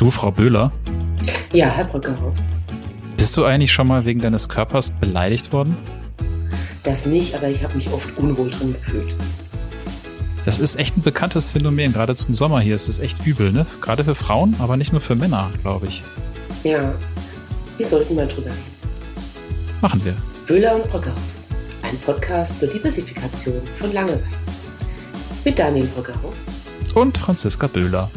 Du, Frau Böhler? Ja, Herr Brückerhoff. Bist du eigentlich schon mal wegen deines Körpers beleidigt worden? Das nicht, aber ich habe mich oft unwohl drin gefühlt. Das ist echt ein bekanntes Phänomen, gerade zum Sommer hier. Es ist echt übel, ne? Gerade für Frauen, aber nicht nur für Männer, glaube ich. Ja, wir sollten mal drüber reden. Machen wir. Böhler und Brückerhoff. Ein Podcast zur Diversifikation von Langeweile. Mit Daniel Brückerhoff. Und Franziska Böhler.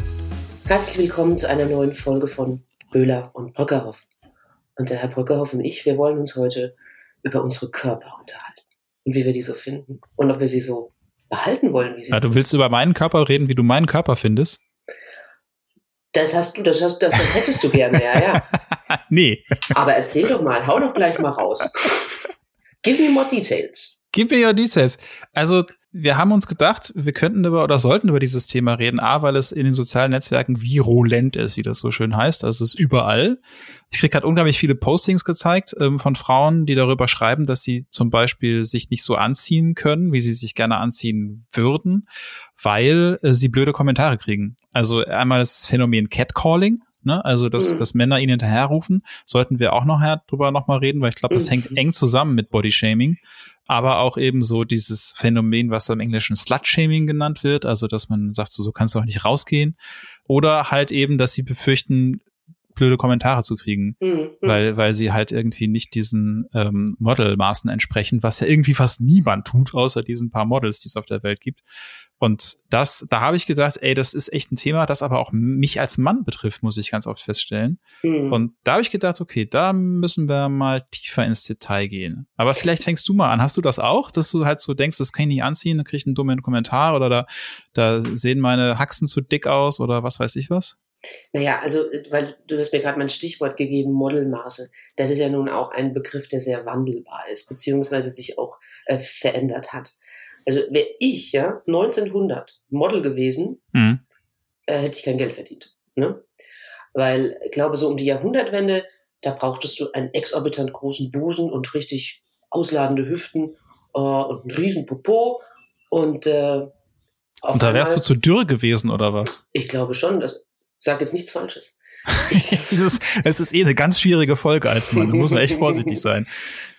Herzlich willkommen zu einer neuen Folge von Böhler und Brückerhoff. Und der Herr Brückerhoff und ich, wir wollen uns heute über unsere Körper unterhalten. Und wie wir die so finden. Und ob wir sie so behalten wollen, wie sie Ja, du willst über meinen Körper reden, wie du meinen Körper findest? Das hast du, das hast das, das hättest du gerne, ja, ja. nee. Aber erzähl doch mal, hau doch gleich mal raus. Give me more details. Gib mir your details. Also, wir haben uns gedacht, wir könnten über oder sollten über dieses Thema reden. A, weil es in den sozialen Netzwerken virulent ist, wie das so schön heißt. Also es ist überall. Ich krieg gerade unglaublich viele Postings gezeigt ähm, von Frauen, die darüber schreiben, dass sie zum Beispiel sich nicht so anziehen können, wie sie sich gerne anziehen würden, weil äh, sie blöde Kommentare kriegen. Also einmal das Phänomen Catcalling. Ne? Also, dass, Mhm. dass Männer ihn hinterherrufen, sollten wir auch noch drüber noch mal reden, weil ich glaube, das Mhm. hängt eng zusammen mit Bodyshaming aber auch eben so dieses Phänomen, was im Englischen Slut-Shaming genannt wird, also dass man sagt, so, so kannst du auch nicht rausgehen. Oder halt eben, dass sie befürchten, blöde Kommentare zu kriegen, Hm, hm. weil, weil sie halt irgendwie nicht diesen ähm, Modelmaßen entsprechen, was ja irgendwie fast niemand tut, außer diesen paar Models, die es auf der Welt gibt. Und das, da habe ich gedacht, ey, das ist echt ein Thema, das aber auch mich als Mann betrifft, muss ich ganz oft feststellen. Hm. Und da habe ich gedacht, okay, da müssen wir mal tiefer ins Detail gehen. Aber vielleicht fängst du mal an. Hast du das auch, dass du halt so denkst, das kann ich nicht anziehen, dann krieg ich einen dummen Kommentar oder da, da sehen meine Haxen zu dick aus oder was weiß ich was? Naja, also, äh, weil du hast mir gerade mein Stichwort gegeben, Modelmaße. Das ist ja nun auch ein Begriff, der sehr wandelbar ist, beziehungsweise sich auch äh, verändert hat. Also wäre ich ja 1900 Model gewesen, Mhm. äh, hätte ich kein Geld verdient. Ne? Weil ich glaube, so um die Jahrhundertwende, da brauchtest du einen exorbitant großen Busen und richtig ausladende Hüften äh, und einen riesen Popo. Und, äh, Und da wärst du einmal- zu dürr gewesen oder was? Ich glaube schon, das sag jetzt nichts Falsches. Es ist eh eine ganz schwierige Folge als Mann. Da muss man echt vorsichtig sein.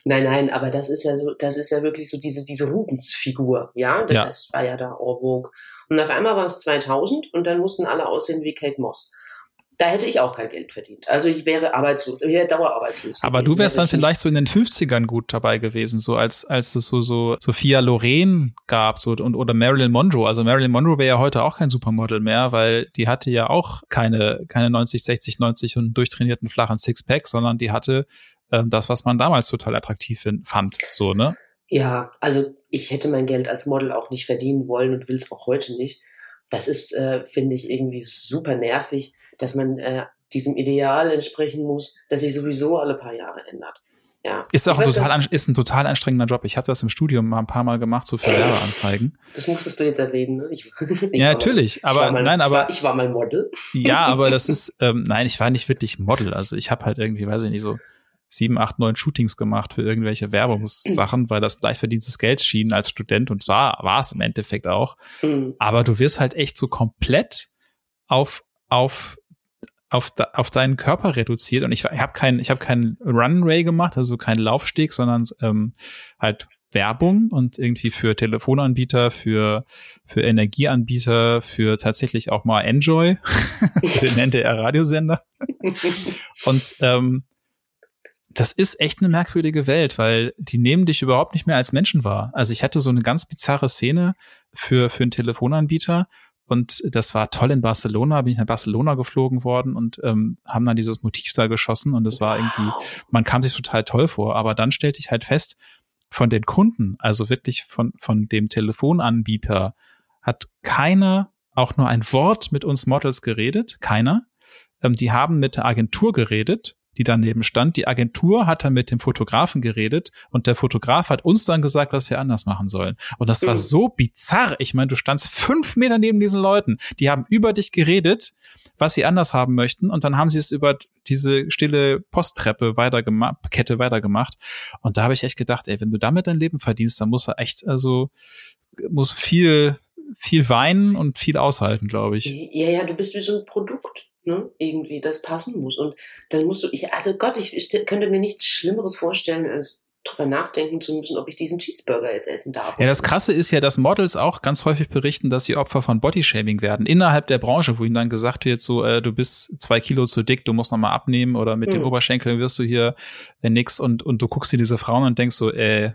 Nein, nein, aber das ist ja so, das ist ja wirklich so diese, diese Rubens-Figur, ja? Das, Ja. das war ja da en vogue. Und auf einmal war es 2000 und dann mussten alle aussehen wie Kate Moss. Da hätte ich auch kein Geld verdient. Also ich wäre arbeitslos, ich wäre dauerarbeitslos. Aber gewesen, du wärst dann vielleicht so in den 50ern gut dabei gewesen, so als, als es so, so Sophia Loren gab, so, und, oder Marilyn Monroe. Also Marilyn Monroe wäre ja heute auch kein Supermodel mehr, weil die hatte ja auch keine, keine 90, 60, 90 und durchtrainierten flachen Sixpack, sondern die hatte ähm, das, was man damals total attraktiv fin- fand, so, ne? Ja, also ich hätte mein Geld als Model auch nicht verdienen wollen und will es auch heute nicht. Das ist, äh, finde ich, irgendwie super nervig, dass man äh, diesem Ideal entsprechen muss, das sich sowieso alle paar Jahre ändert. Ja. Ist auch Ich ein total, ist ein total anstrengender Job. Ich habe das im Studium mal ein paar Mal gemacht, so für Werbeanzeigen. Das musstest du jetzt erwähnen, ne? Ich, ich Ja, natürlich, Mal, aber- ich war mal, nein, ich aber- war, ich war mal Model. Ja, aber das ist, ähm, nein, ich war nicht wirklich Model. Also ich habe halt irgendwie, weiß ich nicht, so sieben, acht, neun Shootings gemacht für irgendwelche Werbungssachen, weil das gleich verdientes Geld schien als Student und zwar war es im Endeffekt auch. Hm. Aber du wirst halt echt so komplett auf, auf, auf, auf deinen Körper reduziert. Und ich, ich habe keinen, ich habe keinen Runway gemacht, also keinen Laufsteg, sondern ähm, halt Werbung und irgendwie für Telefonanbieter, für, für Energieanbieter, für tatsächlich auch mal Enjoy, den nennt er Radiosender. Und ähm, das ist echt eine merkwürdige Welt, weil die nehmen dich überhaupt nicht mehr als Menschen wahr. Also ich hatte so eine ganz bizarre Szene für, für einen Telefonanbieter und das war toll in Barcelona, bin ich nach Barcelona geflogen worden und ähm, haben dann dieses Motiv da geschossen und es war irgendwie, man kam sich total toll vor, aber dann stellte ich halt fest, von den Kunden, also wirklich von, von dem Telefonanbieter, hat keiner auch nur ein Wort mit uns Models geredet, keiner. Ähm, die haben mit der Agentur geredet, die daneben stand. Die Agentur hat dann mit dem Fotografen geredet und der Fotograf hat uns dann gesagt, was wir anders machen sollen. Und das war Mhm. so bizarr. Ich meine, du standst fünf Meter neben diesen Leuten. Die haben über dich geredet, was sie anders haben möchten. Und dann haben sie es über diese stille Posttreppe weitergemacht, Kette weitergemacht. Und da habe ich echt gedacht, ey, wenn du damit dein Leben verdienst, dann muss er echt, also, muss viel, viel weinen und viel aushalten, glaube ich. Ja, ja, du bist wie so ein Produkt. Ne, irgendwie das passen muss. Und dann musst du, ich, also Gott, ich, ich könnte mir nichts Schlimmeres vorstellen, als drüber nachdenken zu müssen, ob ich diesen Cheeseburger jetzt essen darf. Ja, das Krasse ist ja, dass Models auch ganz häufig berichten, dass sie Opfer von Bodyshaming werden. Innerhalb der Branche, wo ihnen dann gesagt wird, so, äh, du bist zwei Kilo zu dick, du musst noch mal abnehmen oder mit hm. den Oberschenkeln wirst du hier äh, nix und, und du guckst dir diese Frauen und denkst so, äh,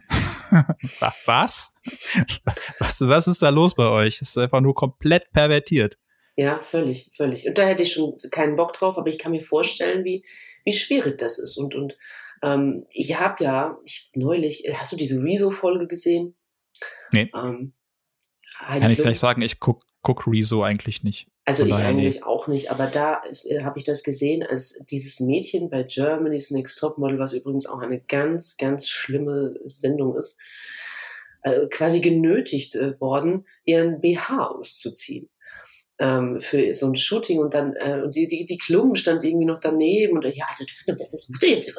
was? was? Was ist da los bei euch? Das ist einfach nur komplett pervertiert. Ja, völlig, völlig. Und da hätte ich schon keinen Bock drauf, aber ich kann mir vorstellen, wie, wie schwierig das ist. Und, und ähm, ich habe ja, ich neulich, äh, hast du diese Rezo-Folge gesehen? Nee. Ähm, Kann ich vielleicht sagen, ich guck, guck Rezo eigentlich nicht. Also ich eigentlich nee. auch nicht, aber da äh, habe ich das gesehen, als dieses Mädchen bei Germany's Next Top Model, was übrigens auch eine ganz, ganz schlimme Sendung ist, äh, quasi genötigt äh, worden, ihren BH auszuziehen ähm, für so ein Shooting und dann äh, und die, die, die Klum stand irgendwie noch daneben und ja, also das muss jetzt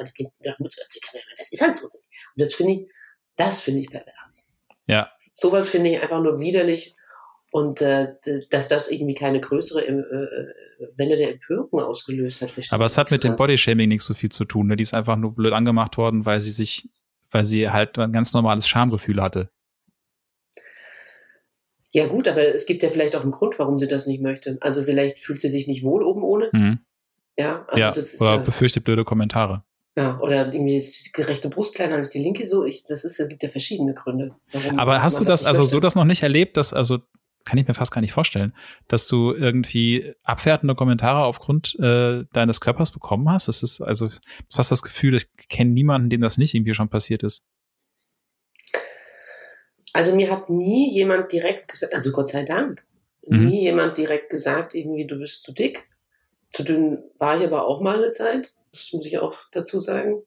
das ist halt so. Und das finde ich, das finde ich pervers. Ja. Sowas finde ich einfach nur widerlich und äh, dass das irgendwie keine größere äh, äh Welle der Empörung ausgelöst hat. Aber es hat mit dem Bodyshaming nicht so viel zu tun. Ne? Die ist einfach nur blöd angemacht worden, weil sie sich, weil sie halt ein ganz normales Schamgefühl hatte. Ja gut, aber es gibt ja vielleicht auch einen Grund, warum sie das nicht möchte. Also vielleicht fühlt sie sich nicht wohl oben ohne. Mhm. Ja, also ja, das ist oder ja, befürchtet blöde Kommentare. Ja, oder irgendwie ist die rechte Brust kleiner als die linke so. Ich, das ist, es gibt ja verschiedene Gründe. aber hast du das, also möchte. so das noch nicht erlebt, dass, also kann ich mir fast gar nicht vorstellen, dass du irgendwie abwertende Kommentare aufgrund äh, deines Körpers bekommen hast. Das ist also fast das Gefühl, ich kenne niemanden, dem das nicht irgendwie schon passiert ist. Also mir hat nie jemand direkt gesagt, also Gott sei Dank, mhm. nie jemand direkt gesagt, irgendwie du bist zu dick. Zu dünn war ich aber auch mal eine Zeit, das muss ich auch dazu sagen.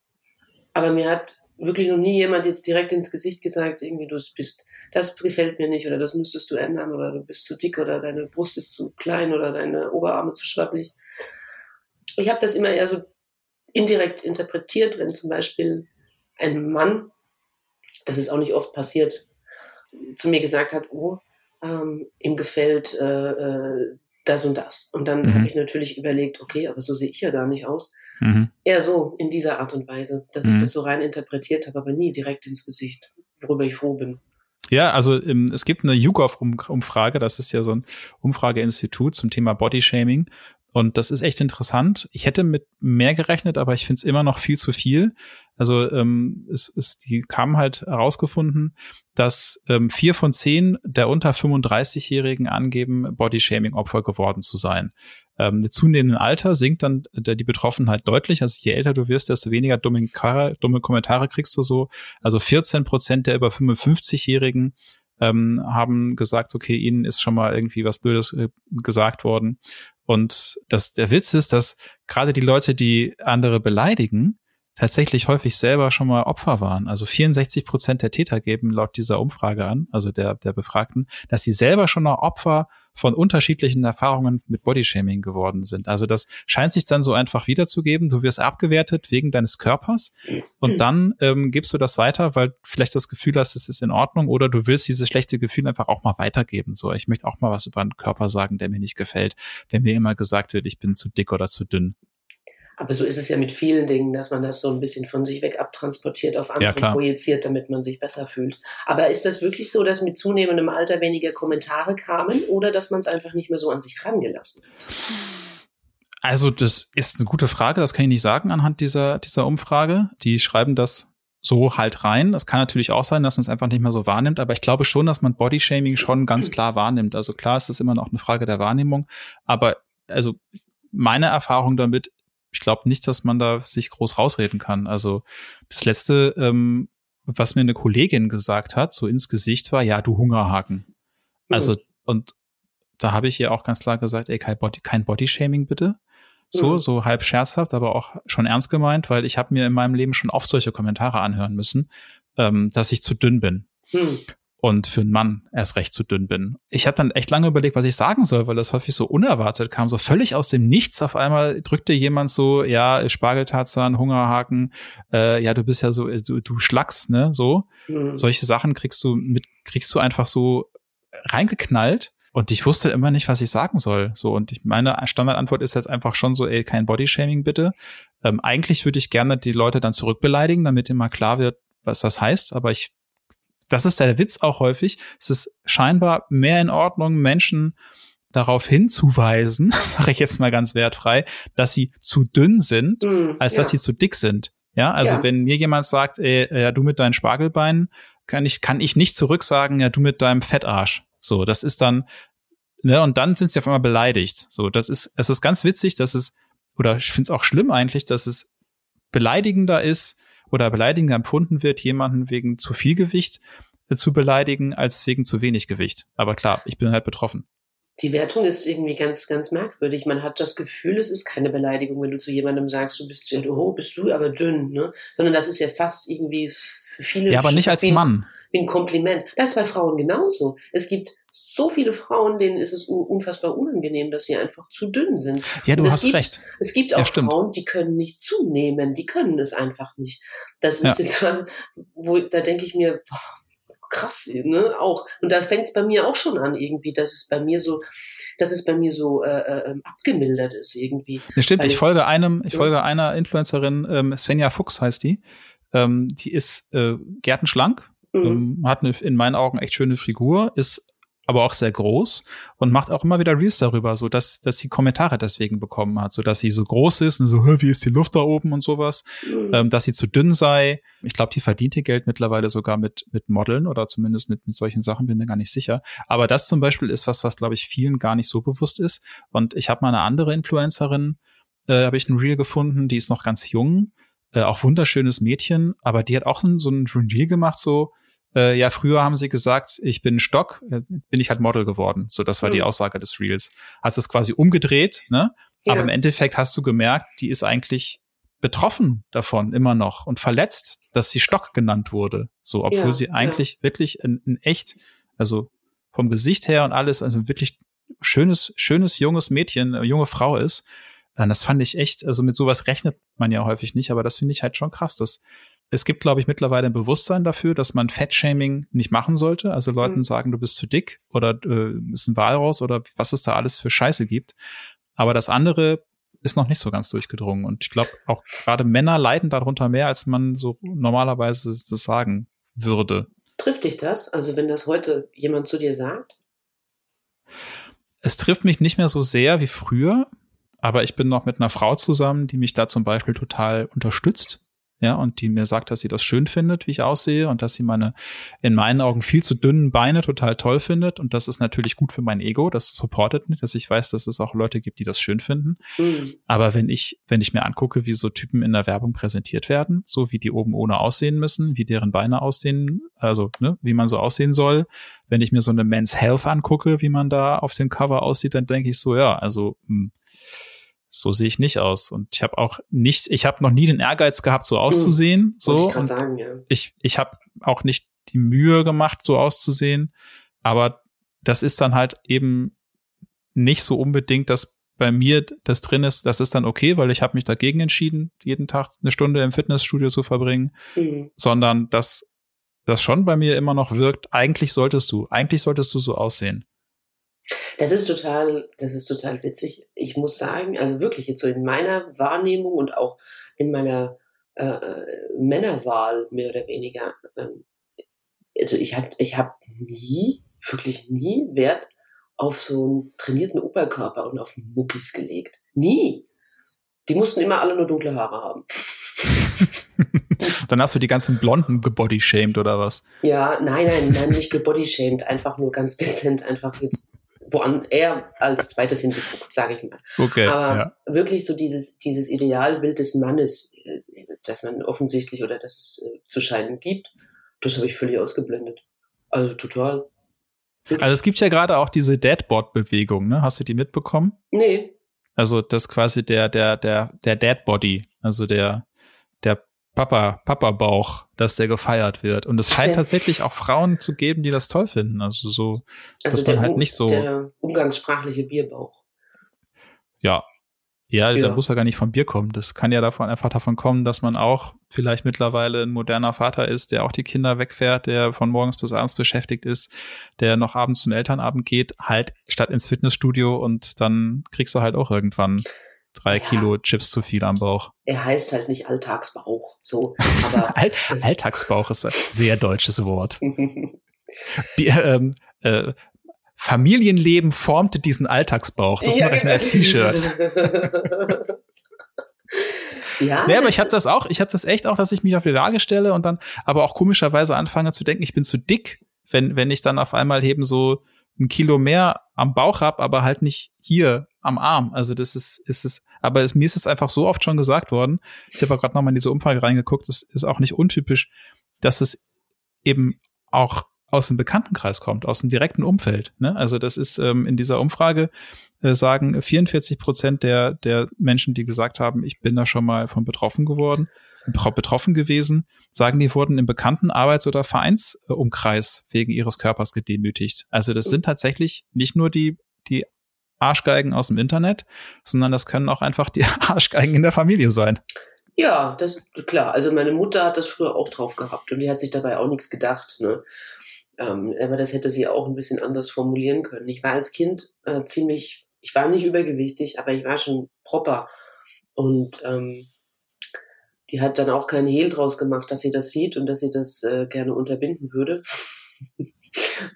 Aber mir hat wirklich noch nie jemand jetzt direkt ins Gesicht gesagt, irgendwie du bist, das gefällt mir nicht oder das müsstest du ändern oder du bist zu dick oder deine Brust ist zu klein oder deine Oberarme zu schwabbelig. Ich habe das immer eher so indirekt interpretiert, wenn zum Beispiel ein Mann, das ist auch nicht oft passiert, zu mir gesagt hat, oh, ähm, ihm gefällt äh, äh, das und das. Und dann mhm. habe ich natürlich überlegt, okay, aber so sehe ich ja gar nicht aus. Mhm. Eher so, in dieser Art und Weise, dass mhm. ich das so rein interpretiert habe, aber nie direkt ins Gesicht, worüber ich froh bin. Ja, also ähm, es gibt eine YouGov-Umfrage, das ist ja so ein Umfrageinstitut zum Thema Bodyshaming. Und das ist echt interessant. Ich hätte mit mehr gerechnet, aber ich finde es immer noch viel zu viel. Also ähm, es, es, die haben halt herausgefunden, dass ähm, vier von zehn der unter 35-Jährigen angeben, Bodyshaming-Opfer geworden zu sein. Ähm, mit zunehmendem Alter sinkt dann die Betroffenheit deutlich. Also je älter du wirst, desto weniger dumme, dumme Kommentare kriegst du so. Also 14 Prozent der über 55-Jährigen ähm, haben gesagt, okay, ihnen ist schon mal irgendwie was Blödes äh, gesagt worden. Und das, der Witz ist, dass gerade die Leute, die andere beleidigen, tatsächlich häufig selber schon mal Opfer waren. Also 64 Prozent der Täter geben laut dieser Umfrage an, also der, der Befragten, dass sie selber schon mal Opfer von unterschiedlichen Erfahrungen mit Bodyshaming geworden sind. Also das scheint sich dann so einfach wiederzugeben. Du wirst abgewertet wegen deines Körpers und dann ähm, gibst du das weiter, weil vielleicht das Gefühl hast, es ist in Ordnung oder du willst dieses schlechte Gefühl einfach auch mal weitergeben. So, ich möchte auch mal was über einen Körper sagen, der mir nicht gefällt, wenn mir immer gesagt wird, ich bin zu dick oder zu dünn. Aber so ist es ja mit vielen Dingen, dass man das so ein bisschen von sich weg abtransportiert, auf andere ja, projiziert, damit man sich besser fühlt. Aber ist das wirklich so, dass mit zunehmendem Alter weniger Kommentare kamen oder dass man es einfach nicht mehr so an sich rangelassen hat? Also, das ist eine gute Frage, das kann ich nicht sagen anhand dieser, dieser Umfrage. Die schreiben das so halt rein. Es kann natürlich auch sein, dass man es einfach nicht mehr so wahrnimmt, aber ich glaube schon, dass man Bodyshaming schon ganz klar wahrnimmt. Also klar ist es immer noch eine Frage der Wahrnehmung, aber also meine Erfahrung damit ich glaube nicht, dass man da sich groß rausreden kann. Also das letzte, ähm, was mir eine Kollegin gesagt hat, so ins Gesicht war, ja, du Hungerhaken. Mhm. Also, und da habe ich ihr auch ganz klar gesagt, ey, kein, Body, kein Bodyshaming bitte. So, mhm. so halb scherzhaft, aber auch schon ernst gemeint, weil ich habe mir in meinem Leben schon oft solche Kommentare anhören müssen, ähm, dass ich zu dünn bin. Mhm und für einen Mann erst recht zu dünn bin. Ich habe dann echt lange überlegt, was ich sagen soll, weil das häufig so unerwartet kam, so völlig aus dem Nichts. Auf einmal drückte jemand so, ja, Spargeltarzan, Hungerhaken, äh, ja, du bist ja so, du, du schlagst, ne, so. Mhm. Solche Sachen kriegst du mit, kriegst du einfach so reingeknallt. und ich wusste immer nicht, was ich sagen soll. So, und ich, meine Standardantwort ist jetzt einfach schon so, ey, kein Bodyshaming bitte. Ähm, eigentlich würde ich gerne die Leute dann zurückbeleidigen, damit immer klar wird, was das heißt. Aber ich, das ist der Witz auch häufig. Es ist scheinbar mehr in Ordnung, Menschen darauf hinzuweisen, sage ich jetzt mal ganz wertfrei, dass sie zu dünn sind, mm, als ja. dass sie zu dick sind. Ja, also ja. wenn mir jemand sagt, ey, ja, du mit deinen Spargelbeinen, kann ich, kann ich nicht zurücksagen, ja, du mit deinem Fettarsch. So, das ist dann, ne, und dann sind sie auf einmal beleidigt. So, das ist, es ist ganz witzig, dass es, oder ich finde es auch schlimm eigentlich, dass es beleidigender ist oder beleidigender empfunden wird, jemanden wegen zu viel Gewicht äh, zu beleidigen, als wegen zu wenig Gewicht. Aber klar, ich bin halt betroffen die Wertung ist irgendwie ganz, ganz merkwürdig. Man hat das Gefühl, es ist keine Beleidigung, wenn du zu jemandem sagst, du bist ja, oh, bist du aber dünn, ne? Sondern das ist ja fast irgendwie für viele. Ja, aber nicht als Mann. Ein Kompliment. Das ist bei Frauen genauso. Es gibt so viele Frauen, denen ist es unfassbar unangenehm, dass sie einfach zu dünn sind. Ja, du hast gibt, recht. Es gibt auch ja, Frauen, die können nicht zunehmen, die können es einfach nicht. Das ist ja. jetzt, wo, da denke ich mir, boah, krass, ne, auch. Und da fängt es bei mir auch schon an, irgendwie, dass es bei mir so, dass es bei mir so äh, äh, ähm, abgemildert ist, irgendwie. Ja, stimmt, Weil ich folge einem, ich ja. folge einer Influencerin, ähm, Svenja Fuchs heißt die. Ähm, die ist äh, gärtenschlank, mhm. ähm, hat eine, in meinen Augen echt schöne Figur, ist aber auch sehr groß und macht auch immer wieder Reels darüber, so dass, dass sie Kommentare deswegen bekommen hat, so dass sie so groß ist und so, wie ist die Luft da oben und sowas, mhm. ähm, dass sie zu dünn sei. Ich glaube, die verdient ihr Geld mittlerweile sogar mit, mit Modeln oder zumindest mit, mit solchen Sachen, bin mir gar nicht sicher. Aber das zum Beispiel ist was, was glaube ich vielen gar nicht so bewusst ist. Und ich habe mal eine andere Influencerin, äh, habe ich ein Reel gefunden, die ist noch ganz jung, äh, auch wunderschönes Mädchen, aber die hat auch so, so ein Reel gemacht, so, äh, ja, früher haben sie gesagt, ich bin Stock, äh, jetzt bin ich halt Model geworden. So, das war mhm. die Aussage des Reels. Hast es quasi umgedreht, ne? Ja. Aber im Endeffekt hast du gemerkt, die ist eigentlich betroffen davon immer noch und verletzt, dass sie Stock genannt wurde. So, obwohl ja, sie eigentlich ja. wirklich in, in echt, also vom Gesicht her und alles, also wirklich schönes, schönes junges Mädchen, äh, junge Frau ist. Äh, das fand ich echt, also mit sowas rechnet man ja häufig nicht, aber das finde ich halt schon krass, dass es gibt, glaube ich, mittlerweile ein Bewusstsein dafür, dass man Fettshaming nicht machen sollte. Also Leuten mhm. sagen, du bist zu dick oder äh, ist ein Walross oder was es da alles für Scheiße gibt. Aber das andere ist noch nicht so ganz durchgedrungen. Und ich glaube, auch gerade Männer leiden darunter mehr, als man so normalerweise das sagen würde. Trifft dich das? Also wenn das heute jemand zu dir sagt? Es trifft mich nicht mehr so sehr wie früher, aber ich bin noch mit einer Frau zusammen, die mich da zum Beispiel total unterstützt ja, und die mir sagt, dass sie das schön findet, wie ich aussehe und dass sie meine in meinen Augen viel zu dünnen Beine total toll findet und das ist natürlich gut für mein Ego, das supportet nicht, dass ich weiß, dass es auch Leute gibt, die das schön finden. Mhm. Aber wenn ich wenn ich mir angucke, wie so Typen in der Werbung präsentiert werden, so wie die oben ohne aussehen müssen, wie deren Beine aussehen, also ne, wie man so aussehen soll, wenn ich mir so eine Men's Health angucke, wie man da auf dem Cover aussieht, dann denke ich so, ja, also mh, hm, so sehe ich nicht aus. Und ich habe auch nicht, ich habe noch nie den Ehrgeiz gehabt, so auszusehen. Hm, so. Ich, sagen, ja. ich, ich habe auch nicht die Mühe gemacht, so auszusehen. Aber das ist dann halt eben nicht so unbedingt, dass bei mir das drin ist, das ist dann okay, weil ich habe mich dagegen entschieden, jeden Tag eine Stunde im Fitnessstudio zu verbringen, mhm. sondern dass das schon bei mir immer noch wirkt, eigentlich solltest du, eigentlich solltest du so aussehen. Das ist total, das ist total witzig. Ich muss sagen, also wirklich jetzt so in meiner Wahrnehmung und auch in meiner äh, äh Männerwahl mehr oder weniger. Ähm, also ich habe ich hab nie, wirklich nie Wert auf so einen trainierten Oberkörper und auf Muckis gelegt. Nie. Die mussten immer alle nur dunkle Haare haben. Dann hast du die ganzen Blonden gebodyshamed oder was? Ja, nein, nein, nein, nicht gebodyshamed, einfach nur ganz dezent, einfach jetzt wo an er als zweites hingeguckt, sage ich mal. Okay, Aber ja. wirklich so dieses, dieses Idealbild des Mannes, äh, das man offensichtlich oder das es äh, zu scheinen gibt, das habe ich völlig ausgeblendet. Also total. Also es gibt ja gerade auch diese Deadboard-Bewegung, ne? Hast du die mitbekommen? Nee. Also das quasi der, der, der, der Deadbody, also der, der Papa, Papa-Bauch, dass der gefeiert wird. Und es scheint der, tatsächlich auch Frauen zu geben, die das toll finden. Also so, also dass man halt nicht so. Der umgangssprachliche Bierbauch. Ja. Ja, Ja. da muss ja gar nicht vom Bier kommen. Das kann ja davon einfach davon kommen, dass man auch vielleicht mittlerweile ein moderner Vater ist, der auch die Kinder wegfährt, der von morgens bis abends beschäftigt ist, der noch abends zum Elternabend geht, halt statt ins Fitnessstudio und dann kriegst du halt auch irgendwann drei Ja. Kilo Chips zu viel am Bauch. Er heißt halt nicht Alltagsbauch, so, aber All Alltagsbauch ist ein sehr deutsches Wort. Bi- ähm, äh, Familienleben formte diesen Alltagsbauch. Das mache ich mir als T-Shirt. ja, Nee, aber ich habe das auch, ich habe das echt auch, dass ich mich auf die Waage stelle und dann aber auch komischerweise anfange zu denken, ich bin zu dick, wenn, wenn ich dann auf einmal eben so ein Kilo mehr am Bauch hab, aber halt nicht hier am Arm. Also das ist, ist es, aber es, mir ist es einfach so oft schon gesagt worden. Ich habe gerade nochmal in diese Umfrage reingeguckt, das ist auch nicht untypisch, dass es eben auch aus dem Bekanntenkreis kommt, aus dem direkten Umfeld. Ne? Also das ist ähm, in dieser Umfrage äh, sagen 44 Prozent der, der Menschen, die gesagt haben, ich bin da schon mal von betroffen geworden, betro- betroffen gewesen, sagen, die wurden im bekannten Arbeits- oder Vereinsumkreis wegen ihres Körpers gedemütigt. Also das sind tatsächlich nicht nur die, die Arschgeigen aus dem Internet, sondern das können auch einfach die Arschgeigen in der Familie sein. Ja, das klar. Also meine Mutter hat das früher auch drauf gehabt und die hat sich dabei auch nichts gedacht. Ne? Ähm, aber das hätte sie auch ein bisschen anders formulieren können. Ich war als Kind äh, ziemlich, ich war nicht übergewichtig, aber ich war schon proper. Und ähm, die hat dann auch keinen Hehl draus gemacht, dass sie das sieht und dass sie das äh, gerne unterbinden würde.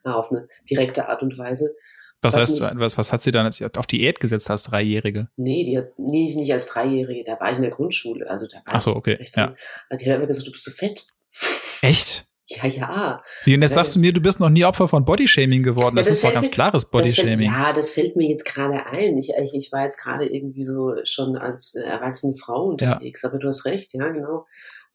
Auf eine direkte Art und Weise. Was Was heißt, was, was hat sie dann als auf Diät gesetzt als Dreijährige? Nee, die hat nie, nicht als Dreijährige, da war ich in der Grundschule. Also da war Ach so, ich okay, 16. ja. Die hat immer gesagt, du bist zu fett. Echt? Ja, ja. Wie, und jetzt Ja, sagst du mir, du bist noch nie Opfer von Bodyshaming geworden. Ja, Das, das ist doch ganz mir- klares Bodyshaming. ja, das fällt mir jetzt gerade ein. Ich, ich, ich war jetzt gerade irgendwie so schon als äh, erwachsene Frau unterwegs. Aber du hast recht, ja, genau.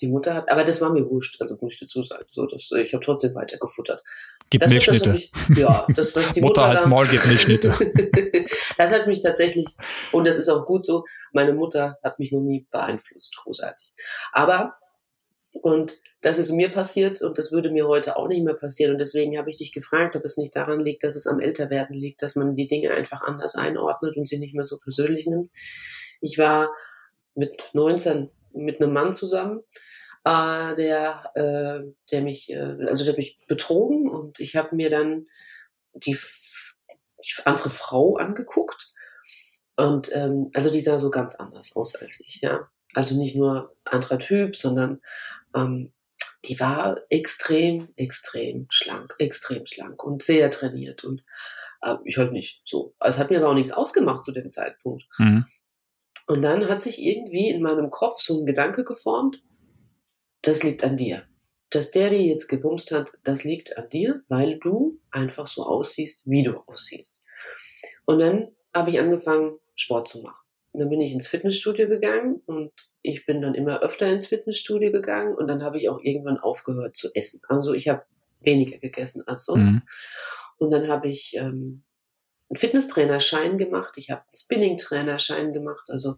Die Mutter hat, aber das war mir wurscht, also muss ich dazu sagen. So, das, ich habe trotzdem weiter gefuttert. Gib Das, Milchschnitte. ja, das, was die Mutter Mutter, als Maul gibt Milchschnitte. das hat mich tatsächlich, und das ist auch gut so, meine Mutter hat mich noch nie beeinflusst, großartig. Aber, und das ist mir passiert und das würde mir heute auch nicht mehr passieren. Und deswegen habe ich dich gefragt, ob es nicht daran liegt, dass es am Älterwerden liegt, dass man die Dinge einfach anders einordnet und sie nicht mehr so persönlich nimmt. Ich war mit 19 mit einem Mann zusammen, äh, der, äh, der mich, äh, also der mich betrogen und ich habe mir dann die, die andere Frau angeguckt und ähm, also die sah so ganz anders aus als ich, ja. Also nicht nur anderer Typ, sondern ähm, die war extrem, extrem schlank, extrem schlank und sehr trainiert und äh, ich halt nicht so. Also es hat mir aber auch nichts ausgemacht zu dem Zeitpunkt. Mhm. Und dann hat sich irgendwie in meinem Kopf so ein Gedanke geformt, das liegt an dir. Dass der die jetzt gebumst hat, das liegt an dir, weil du einfach so aussiehst, wie du aussiehst. Und dann habe ich angefangen, Sport zu machen. Und dann bin ich ins Fitnessstudio gegangen und ich bin dann immer öfter ins Fitnessstudio gegangen und dann habe ich auch irgendwann aufgehört zu essen. Also ich habe weniger gegessen als sonst. Mhm. Und dann habe ich ähm, einen Fitnesstrainerschein gemacht, ich habe einen Spinning-Trainerschein gemacht. Also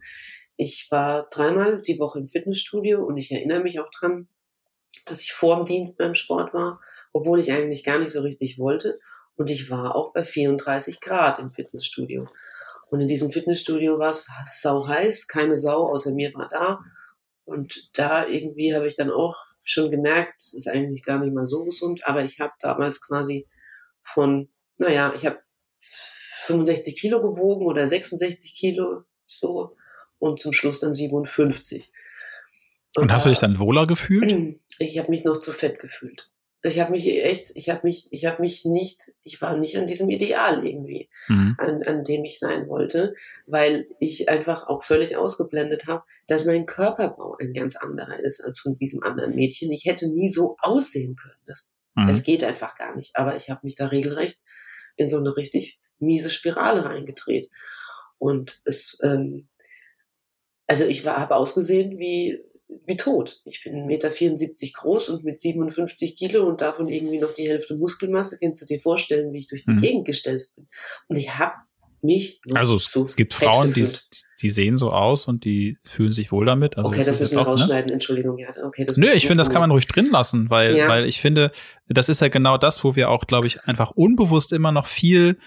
ich war dreimal die Woche im Fitnessstudio und ich erinnere mich auch dran, dass ich vor dem Dienst beim Sport war, obwohl ich eigentlich gar nicht so richtig wollte. Und ich war auch bei 34 Grad im Fitnessstudio. Und in diesem Fitnessstudio war es sau heiß, keine Sau außer mir war da. Und da irgendwie habe ich dann auch schon gemerkt, es ist eigentlich gar nicht mal so gesund, aber ich habe damals quasi von, naja, ich habe 65 Kilo gewogen oder 66 Kilo so und zum Schluss dann 57. Und hast du dich dann wohler gefühlt? Ich habe mich noch zu fett gefühlt. Ich habe mich echt, ich habe mich, ich habe mich nicht, ich war nicht an diesem Ideal irgendwie, Mhm. an, an dem ich sein wollte, weil ich einfach auch völlig ausgeblendet habe, dass mein Körperbau ein ganz anderer ist als von diesem anderen Mädchen. Ich hätte nie so aussehen können. Das, Mhm. das geht einfach gar nicht. Aber ich habe mich da regelrecht in so eine richtig miese Spirale reingedreht. Und es, ähm, also ich war, habe ausgesehen wie, wie tot. Ich bin 1,74 Meter groß und mit 57 Kilo und davon irgendwie noch die Hälfte Muskelmasse. Kannst du dir vorstellen, wie ich durch die Mhm. Gegend gestelzt bin? Und ich habe mich Also es, es gibt Frauen, die, die sehen so aus und die fühlen sich wohl damit. Also okay, das ist müssen wir ne? rausschneiden. Entschuldigung, ja. Okay, das Nö, ich finde, das kann man ruhig drin lassen, weil, Ja. weil ich finde, das ist ja genau das, wo wir auch, glaube ich, einfach unbewusst immer noch viel,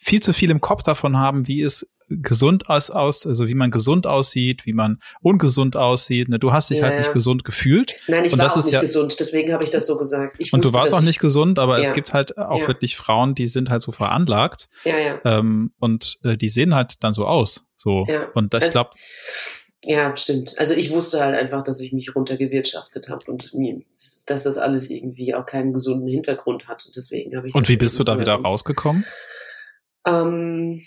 viel zu viel im Kopf davon haben, wie es gesund aus, aus, also wie man gesund aussieht, wie man ungesund aussieht. Ne? Du hast dich halt ja, halt nicht gesund gefühlt. Nein, ich und war das auch ist nicht ja, gesund, deswegen habe ich das so gesagt. Ich und du warst auch nicht gesund, aber ja. es gibt halt auch wirklich Frauen, die sind halt so veranlagt. Ja, ja. Ähm, und äh, die sehen halt dann so aus. So. Ja. Und das, ich glaube, ja, stimmt. Also ich wusste halt einfach, dass ich mich runtergewirtschaftet habe und mir, dass das alles irgendwie auch keinen gesunden Hintergrund hat. Und deswegen habe ich. Und wie bist du da wieder rausgekommen? Ähm,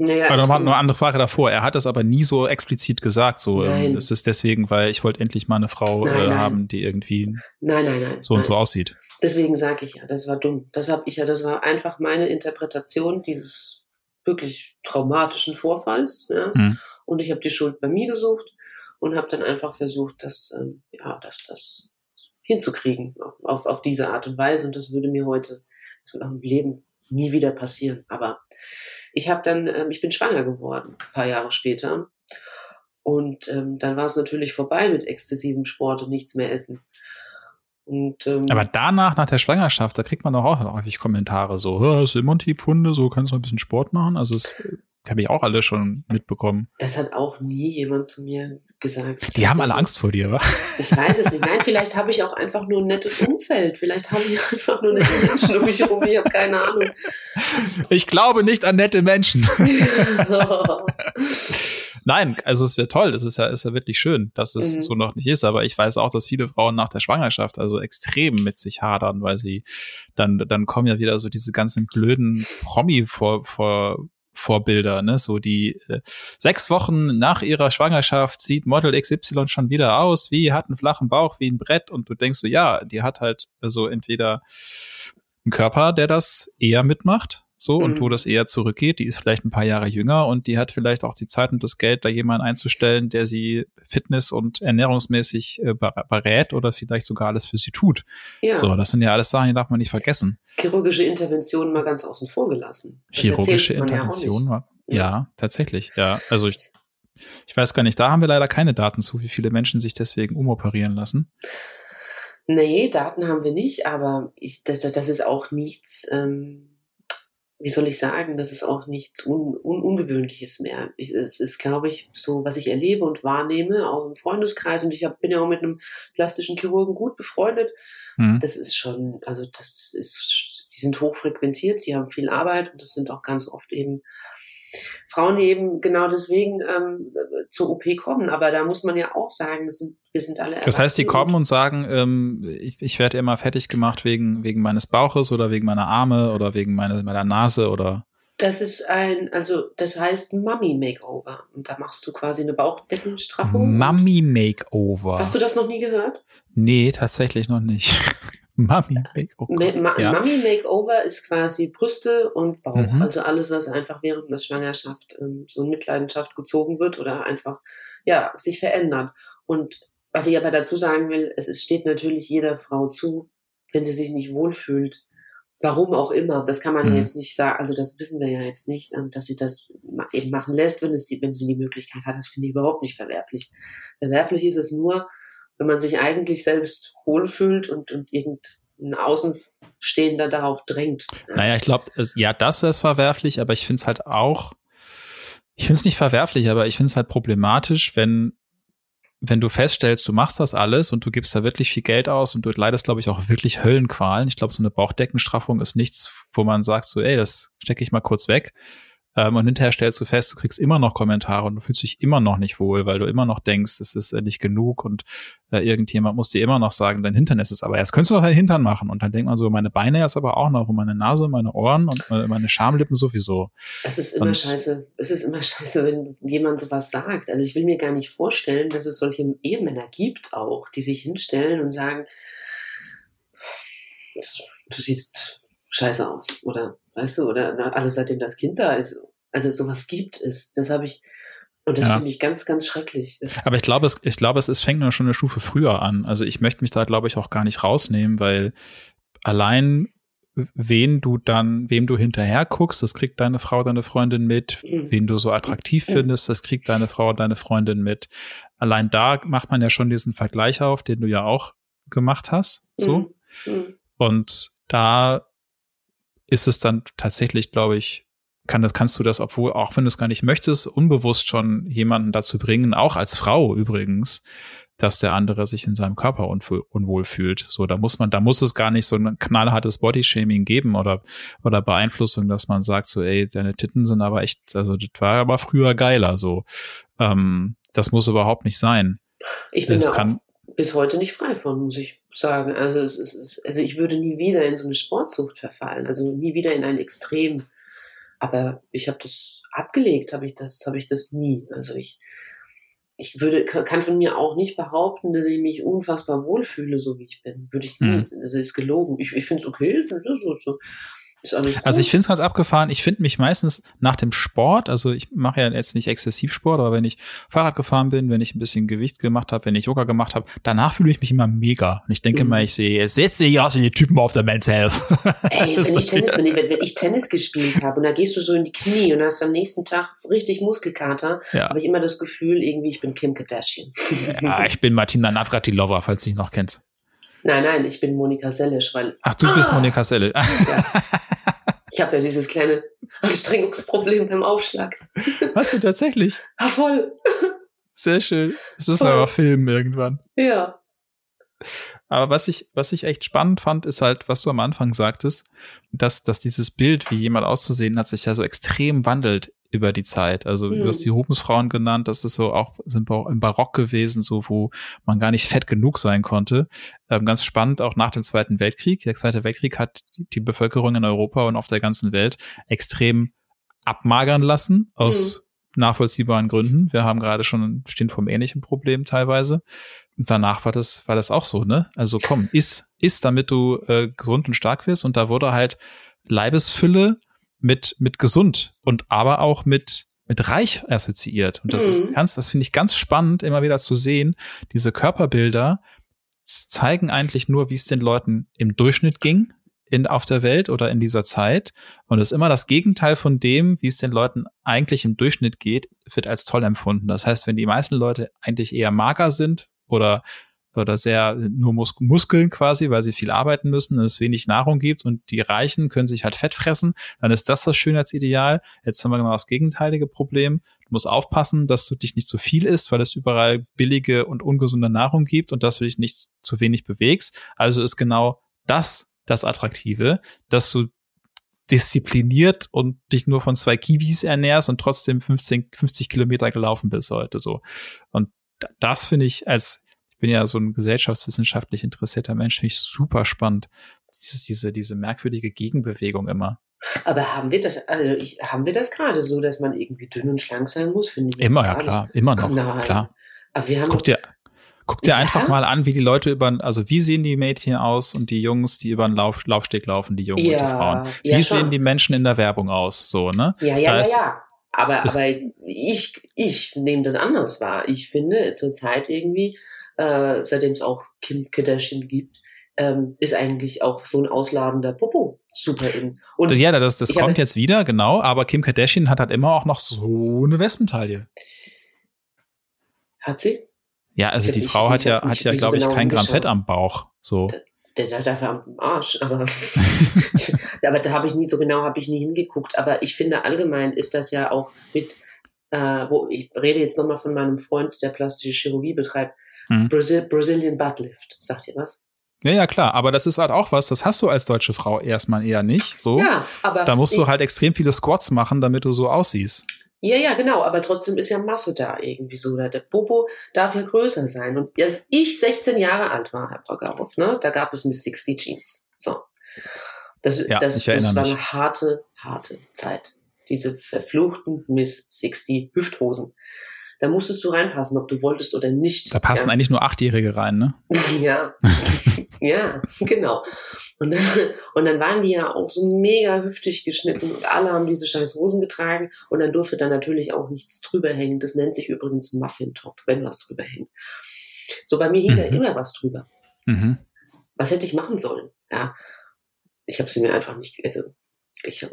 naja, aber nochmal eine andere Frage davor. Er hat es aber nie so explizit gesagt. So, ähm, nein. ist es deswegen, weil ich wollte endlich mal eine Frau nein, äh, nein. haben, die irgendwie nein, nein, nein, so und so aussieht. Deswegen sage ich ja, das war dumm. Das habe ich ja, das war einfach meine Interpretation dieses wirklich traumatischen Vorfalls. Ja? Mhm. Und ich habe die Schuld bei mir gesucht und habe dann einfach versucht, das, ähm, ja, das, das hinzukriegen auf, auf, auf diese Art und Weise. Und das würde mir heute so im Leben nie wieder passieren. Aber ich habe dann, ähm, ich bin schwanger geworden, ein paar Jahre später. Und ähm, dann war es natürlich vorbei mit exzessivem Sport und nichts mehr essen. Und, ähm, Aber danach, nach der Schwangerschaft, da kriegt man doch auch häufig Kommentare so, hast du immer die Pfunde, so kannst du ein bisschen Sport machen. Also es habe ich auch alle schon mitbekommen. Das hat auch nie jemand zu mir gesagt. Die haben alle Angst vor dir, wa? Ich weiß es nicht. Nein, vielleicht habe ich auch einfach nur ein nettes Umfeld. Vielleicht habe ich einfach nur nette Menschen um mich herum. Ich habe keine Ahnung. Ich glaube nicht an nette Menschen. Nein, also es wäre toll. Es ist ja, ist ja wirklich schön, dass es mhm. so noch nicht ist. Aber ich weiß auch, dass viele Frauen nach der Schwangerschaft also extrem mit sich hadern, weil sie dann, dann kommen ja wieder so diese ganzen blöden Promi vor, vor Vorbilder, ne? So die äh, sechs Wochen nach ihrer Schwangerschaft sieht Model XY schon wieder aus, wie hat einen flachen Bauch, wie ein Brett und du denkst so, ja, die hat halt so also entweder einen Körper, der das eher mitmacht, so, mhm. und wo das eher zurückgeht. Die ist vielleicht ein paar Jahre jünger und die hat vielleicht auch die Zeit und das Geld, da jemanden einzustellen, der sie fitness- und ernährungsmäßig äh, berät oder vielleicht sogar alles für sie tut. Ja. So, das sind ja alles Sachen, die darf man nicht vergessen. Chirurgische Interventionen mal ganz außen vor gelassen. Das Chirurgische Interventionen, ja, ja, ja, tatsächlich, ja. Also ich, ich weiß gar nicht, da haben wir leider keine Daten zu, wie viele Menschen sich deswegen umoperieren lassen. Nee, Daten haben wir nicht, aber ich, das, das ist auch nichts, ähm, wie soll ich sagen, das ist auch nichts Un Un Ungewöhnliches mehr. Ich, es ist, glaube ich, so, was ich erlebe und wahrnehme, auch im Freundeskreis. Und ich hab, bin ja auch mit einem plastischen Chirurgen gut befreundet. Mhm. Das ist schon, also das ist, die sind hochfrequentiert, die haben viel Arbeit und das sind auch ganz oft eben Frauen, die eben genau deswegen ähm, zur OP kommen. Aber da muss man ja auch sagen, sind, wir sind alle. Das heißt, die kommen und sagen, ähm, ich, ich werde immer fertig gemacht wegen, wegen meines Bauches oder wegen meiner Arme oder wegen meiner, meiner Nase oder. Das ist ein, also das heißt Mummy Makeover. Und da machst du quasi eine Bauchdeckenstraffung. Mummy Makeover. Hast du das noch nie gehört? Nee, tatsächlich noch nicht. Mummy Makeover. Ma ja. Mummy Makeover ist quasi Brüste und Bauch. Mhm. Also alles, was einfach während der Schwangerschaft ähm, so in Mitleidenschaft gezogen wird oder einfach, ja, sich verändert. Und was ich aber dazu sagen will, es steht natürlich jeder Frau zu, wenn sie sich nicht wohlfühlt, warum auch immer, das kann man mhm. jetzt nicht sagen, also das wissen wir ja jetzt nicht, ähm, dass sie das eben machen lässt, wenn, es die, wenn sie die Möglichkeit hat. Das finde ich überhaupt nicht verwerflich. Verwerflich ist es nur, wenn man sich eigentlich selbst wohlfühlt und, und irgendein Außenstehender darauf drängt. Naja, ich glaube, ja, das ist verwerflich, aber ich finde es halt auch, ich finde es nicht verwerflich, aber ich finde es halt problematisch, wenn wenn du feststellst, du machst das alles und du gibst da wirklich viel Geld aus und du leidest, glaube ich, auch wirklich Höllenqualen. Ich glaube, so eine Bauchdeckenstraffung ist nichts, wo man sagt, so, ey, das stecke ich mal kurz weg. Ähm, und hinterher stellst du fest, du kriegst immer noch Kommentare und du fühlst dich immer noch nicht wohl, weil du immer noch denkst, es ist äh, nicht genug und äh, irgendjemand muss dir immer noch sagen, dein Hintern ist es aber. Jetzt könntest du doch dein Hintern machen. Und dann denkt man so, meine Beine jetzt aber auch noch und meine Nase, meine Ohren und meine Schamlippen sowieso. Es ist immer und scheiße. Es ist immer scheiße, wenn jemand sowas sagt. Also ich will mir gar nicht vorstellen, dass es solche Ehemänner gibt auch, die sich hinstellen und sagen, du siehst scheiße aus oder weißt du, oder alles seitdem das Kind da ist. Also sowas gibt es. Das habe ich, und das ja. finde ich ganz, ganz schrecklich. Das Aber ich glaube, es, ich glaube, es, es fängt nur schon eine Stufe früher an. Also ich möchte mich da, glaube ich, auch gar nicht rausnehmen, weil allein wen du dann, wem du hinterher guckst, das kriegt deine Frau, deine Freundin mit, mhm. wen du so attraktiv findest, das kriegt deine Frau, deine Freundin mit. Allein da macht man ja schon diesen Vergleich auf, den du ja auch gemacht hast, so. Mhm. mhm. Und da ist es dann tatsächlich, glaube ich, kann das, kannst du das, obwohl, auch wenn du es gar nicht möchtest, unbewusst schon jemanden dazu bringen, auch als Frau übrigens, dass der andere sich in seinem Körper unwohl fühlt. So, da muss man, da muss es gar nicht so ein knallhartes Bodyshaming geben oder, oder Beeinflussung, dass man sagt so, ey, deine Titten sind aber echt, also das war aber früher geiler, so. Ähm, das muss überhaupt nicht sein. Ich bin da kann, bis heute nicht frei von, muss ich sagen. Also es ist, also ich würde nie wieder in so eine Sportsucht verfallen, also nie wieder in ein Extrem. Aber ich habe das abgelegt, habe ich das, habe ich das nie. Also ich, ich würde, kann von mir auch nicht behaupten, dass ich mich unfassbar wohlfühle, so wie ich bin. Würde ich nie. Mhm. Das ist gelogen. Ich, ich finde es okay. So, so, so. Also ich finde es ganz abgefahren. Ich finde mich meistens nach dem Sport, also ich mache ja jetzt nicht exzessiv Sport, aber wenn ich Fahrrad gefahren bin, wenn ich ein bisschen Gewicht gemacht habe, wenn ich Yoga gemacht habe, danach fühle ich mich immer mega. Und ich denke mhm. mal, ich sehe, jetzt sehe ich aus wie die Typen auf der Men's Health. Ey, wenn ich Tennis, wenn ich, wenn ich Tennis gespielt habe und da gehst du so in die Knie und hast am nächsten Tag richtig Muskelkater, ja. habe ich immer das Gefühl, irgendwie ich bin Kim Kardashian. Ja, ich bin Martina Navratilova, falls du dich noch kennst. Nein, nein, ich bin Monika Sellisch, weil. Ach, du ah, bist Monika Sellisch. Ja. Ich habe ja dieses kleine Anstrengungsproblem beim Aufschlag. Hast du tatsächlich? Ja, voll. Sehr schön. Das müssen voll. wir aber filmen irgendwann. Ja. Aber was ich, was ich echt spannend fand, ist halt, was du am Anfang sagtest, dass, dass dieses Bild, wie jemand auszusehen hat, sich ja so extrem wandelt über die Zeit. Also mhm. du hast die Hobensfrauen genannt, das ist so auch, sind auch im Barock gewesen, so wo man gar nicht fett genug sein konnte. Ähm, ganz spannend, auch nach dem Zweiten Weltkrieg. Der Zweite Weltkrieg hat die Bevölkerung in Europa und auf der ganzen Welt extrem abmagern lassen aus mhm. nachvollziehbaren Gründen. Wir haben gerade schon, stehen vor einem ähnlichen Problem teilweise. Und danach war das, war das auch so, ne? Also komm, iss, iss, damit du äh, gesund und stark wirst. Und da wurde halt Leibesfülle mit, mit gesund und aber auch mit, mit reich assoziiert. Und das mhm. ist ganz, das finde ich ganz spannend, immer wieder zu sehen. Diese Körperbilder zeigen eigentlich nur, wie es den Leuten im Durchschnitt ging in, auf der Welt oder in dieser Zeit. Und es ist immer das Gegenteil von dem, wie es den Leuten eigentlich im Durchschnitt geht, wird als toll empfunden. Das heißt, wenn die meisten Leute eigentlich eher mager sind oder oder sehr nur Mus Muskeln quasi, weil sie viel arbeiten müssen und es wenig Nahrung gibt und die Reichen können sich halt Fett fressen, dann ist das das Schönheitsideal. Jetzt haben wir genau das gegenteilige Problem. Du musst aufpassen, dass du dich nicht zu viel isst, weil es überall billige und ungesunde Nahrung gibt und dass du dich nicht zu wenig bewegst. Also ist genau das das Attraktive, dass du diszipliniert und dich nur von zwei Kiwis ernährst und trotzdem 15, 50 Kilometer gelaufen bist heute so. Und das finde ich als bin ja so ein gesellschaftswissenschaftlich interessierter Mensch, finde ich super spannend. Diese, diese, diese merkwürdige Gegenbewegung immer. Aber haben wir das, also ich, haben wir das gerade so, dass man irgendwie dünn und schlank sein muss, finde ich. Immer, ja klar, nicht. immer noch, Nein. klar. Aber wir haben guck dir, guck dir ja. einfach mal an, wie die Leute über, also wie sehen die Mädchen aus und die Jungs, die über den Lauf, Laufsteg laufen, die Jungen ja, und die Frauen. Wie ja, sehen die Menschen in der Werbung aus, so, ne? Ja, ja, da ja, ja. Aber, aber ich, ich nehme das anders wahr. Ich finde zurzeit irgendwie, äh, seitdem es auch Kim Kardashian gibt, ähm, ist eigentlich auch so ein ausladender Popo super in. Und ja, das, das kommt jetzt wieder, genau, aber Kim Kardashian hat halt immer auch noch so eine Wespentaille. Hat sie? Ja, also die Frau hat ja, hat ja, glaube ich, kein Gramm Fett am Bauch. So. Der, der, dafür am Arsch, aber, aber da habe ich nie so genau, habe ich nie hingeguckt. Aber ich finde allgemein ist das ja auch mit, äh, wo ich rede jetzt nochmal von meinem Freund, der plastische Chirurgie betreibt, Mhm. Brazil, Brazilian Buttlift. Sagt ihr was? Ja, ja, klar. Aber das ist halt auch was, das hast du als deutsche Frau erstmal eher nicht. So. Ja, aber. Da musst du halt extrem viele Squats machen, damit du so aussiehst. Ja, ja, genau. Aber trotzdem ist ja Masse da irgendwie so. Der Popo darf ja größer sein. Und als ich 16 Jahre alt war, Herr Brockerhoff, ne, da gab es Miss 60 Jeans. So. Das, ja, das, das war eine harte, harte Zeit. Diese verfluchten Miss 60 Hüfthosen da musstest du reinpassen, ob du wolltest oder nicht. Da passen ja. eigentlich nur Achtjährige rein, ne? ja, ja, genau. Und dann, und dann waren die ja auch so mega hüftig geschnitten und alle haben diese scheiß Hosen getragen und dann durfte da natürlich auch nichts drüber hängen. Das nennt sich übrigens Muffin-Top, wenn was drüber hängt. So, bei mir hing mhm. da immer was drüber. Mhm. Was hätte ich machen sollen? Ja, ich habe sie mir einfach nicht, also ich,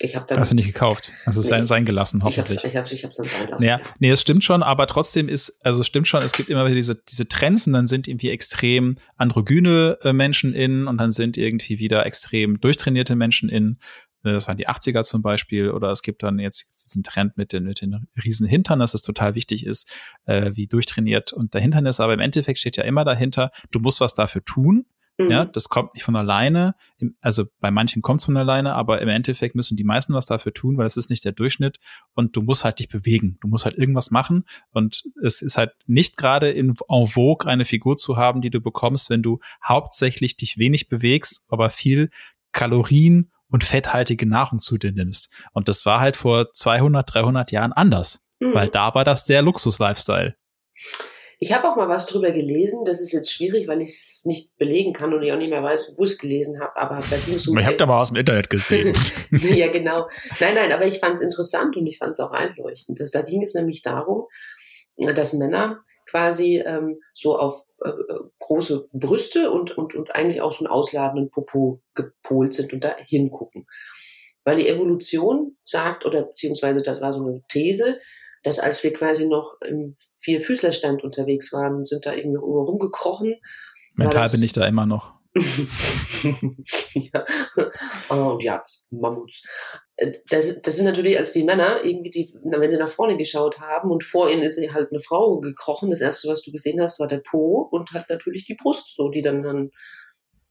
ich habe dann. Hast du nicht gekauft? Hast es nee, sein gelassen, hoffentlich. Ich habe es ich hab's dann sein lassen. Ja, nee, es stimmt schon, aber trotzdem ist, also es stimmt schon, es gibt immer wieder diese, diese Trends und dann sind irgendwie extrem androgyne äh, Menschen in und dann sind irgendwie wieder extrem durchtrainierte Menschen in. Ne, das waren die 80er zum Beispiel, oder es gibt dann jetzt diesen Trend mit den, mit den riesen Hintern, dass es total wichtig ist, äh, wie durchtrainiert und der Hintern ist, aber im Endeffekt steht ja immer dahinter, du musst was dafür tun. Mhm. Ja, das kommt nicht von alleine. Also bei manchen kommt es von alleine, aber im Endeffekt müssen die meisten was dafür tun, weil es ist nicht der Durchschnitt und du musst halt dich bewegen. Du musst halt irgendwas machen und es ist halt nicht gerade in en vogue eine Figur zu haben, die du bekommst, wenn du hauptsächlich dich wenig bewegst, aber viel Kalorien und fetthaltige Nahrung zu dir nimmst. Und das war halt vor 200, 300 Jahren anders, mhm. weil da war das der Luxus-Lifestyle. Ich habe auch mal was drüber gelesen. Das ist jetzt schwierig, weil ich es nicht belegen kann und ich auch nicht mehr weiß, wo ich es gelesen habe. Aber da ging es um. Ich habe da mal aus dem Internet gesehen. ja, genau. Nein, nein, aber ich fand es interessant und ich fand es auch einleuchtend. Das, da ging es nämlich darum, dass Männer quasi ähm, so auf äh, äh, große Brüste und, und, und eigentlich auch so einen ausladenden Popo gepolt sind und da hingucken. Weil die Evolution sagt, oder beziehungsweise das war so eine These, dass als wir quasi noch im Vierfüßlerstand unterwegs waren, sind da irgendwie rumgekrochen. Mental bin ich da immer noch. ja. Und ja, Mammuts. Äh, das, das sind natürlich als die Männer, irgendwie, die, wenn sie nach vorne geschaut haben und vor ihnen ist halt eine Frau gekrochen, das erste, was du gesehen hast, war der Po und halt natürlich die Brust, so, die dann, dann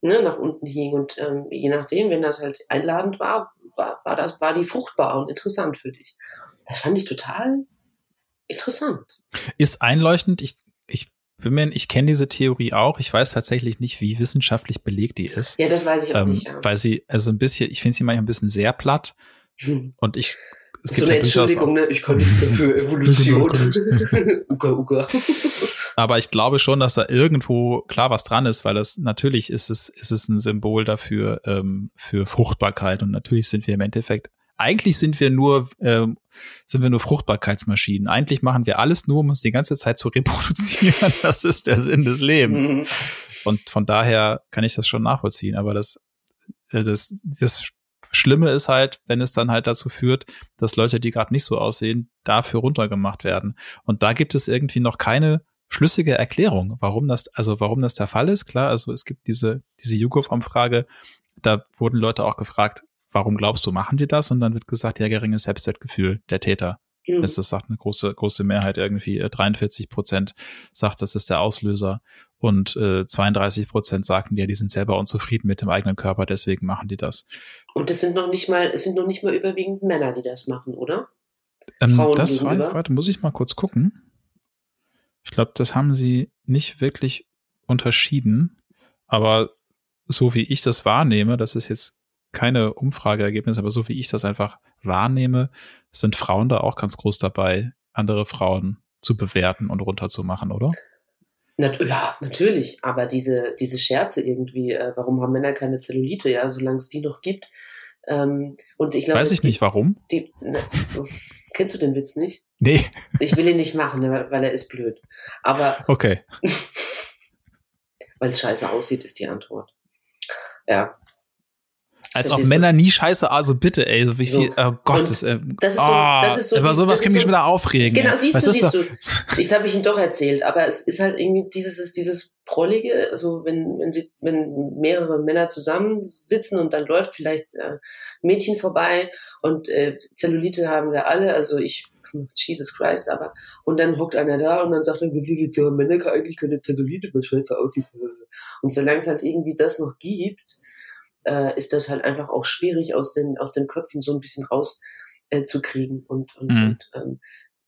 ne, nach unten hing. Und ähm, je nachdem, wenn das halt einladend war, war, war, das, war die fruchtbar und interessant für dich. Das fand ich total interessant. Ist einleuchtend. Ich, ich bin mir, ich kenne diese Theorie auch. Ich weiß tatsächlich nicht, wie wissenschaftlich belegt die ist. Ja, das weiß ich auch ähm, nicht. Ja. Weil sie, also ein bisschen, ich finde sie manchmal ein bisschen sehr platt. Hm. Und ich, es so eine ja Entschuldigung, ne? Ich kann nichts dafür. Evolution. uga, uga. Aber ich glaube schon, dass da irgendwo klar was dran ist, weil es natürlich ist es, ist es ein Symbol dafür, ähm, für Fruchtbarkeit. Und natürlich sind wir im Endeffekt eigentlich sind wir nur, ähm, sind wir nur Fruchtbarkeitsmaschinen. Eigentlich machen wir alles nur, um uns die ganze Zeit zu reproduzieren. Das ist der Sinn des Lebens. Mhm. Und von daher kann ich das schon nachvollziehen. Aber das, äh, das, das Schlimme ist halt, wenn es dann halt dazu führt, dass Leute, die gerade nicht so aussehen, dafür runtergemacht werden. Und da gibt es irgendwie noch keine schlüssige Erklärung, warum das, also warum das der Fall ist. Klar, also es gibt diese, diese YouGov-Umfrage, da wurden Leute auch gefragt, warum glaubst du, machen die das? Und dann wird gesagt, ja, geringes Selbstwertgefühl der Täter. Mhm. Das, das sagt eine große, große Mehrheit irgendwie. 43 äh, Prozent sagt, das ist der Auslöser. Und äh, 32 Prozent sagten ja, die sind selber unzufrieden mit dem eigenen Körper, deswegen machen die das. Und es sind noch nicht mal, es sind noch nicht mal überwiegend Männer, die das machen, oder? Ähm, Frauen das gegenüber? war, warte, muss ich mal kurz gucken. Ich glaube, das haben sie nicht wirklich unterschieden. Aber so wie ich das wahrnehme, das ist jetzt keine Umfrageergebnisse, aber so wie ich das einfach wahrnehme, sind Frauen da auch ganz groß dabei, andere Frauen zu bewerten und runterzumachen, oder? Nat ja, natürlich. Aber diese, diese Scherze irgendwie, äh, warum haben Männer keine Zellulite, ja, solange es die noch gibt. Ähm, und ich glaube, Weiß ich nicht, warum. Die, na, kennst du den Witz nicht? Nee. Ich will ihn nicht machen, ne, weil er ist blöd. Aber. Okay. weil es scheiße aussieht, ist die Antwort. Ja. Als ob Männer nie scheiße, also bitte, ey, so wie so. viel, oh Gott, das ist, äh, das ist so, oh, das ist so, über sowas kann mich so, wieder aufregen. Genau, siehst Was du, siehst du. Ich habe ich ihn doch erzählt, aber es ist halt irgendwie dieses, ist dieses Prollige, also wenn, wenn sie, wenn mehrere Männer zusammensitzen und dann läuft vielleicht äh, Mädchen vorbei und äh, Zellulite haben wir alle, also ich, Jesus Christ, aber, und dann hockt einer da und dann sagt er, wie viele Männer eigentlich keine Zellulite, was scheiße aussieht. Und solange es halt irgendwie das noch gibt, äh, ist das halt einfach auch schwierig aus den, aus den Köpfen so ein bisschen rauszukriegen. Äh, und und, mhm. und ähm,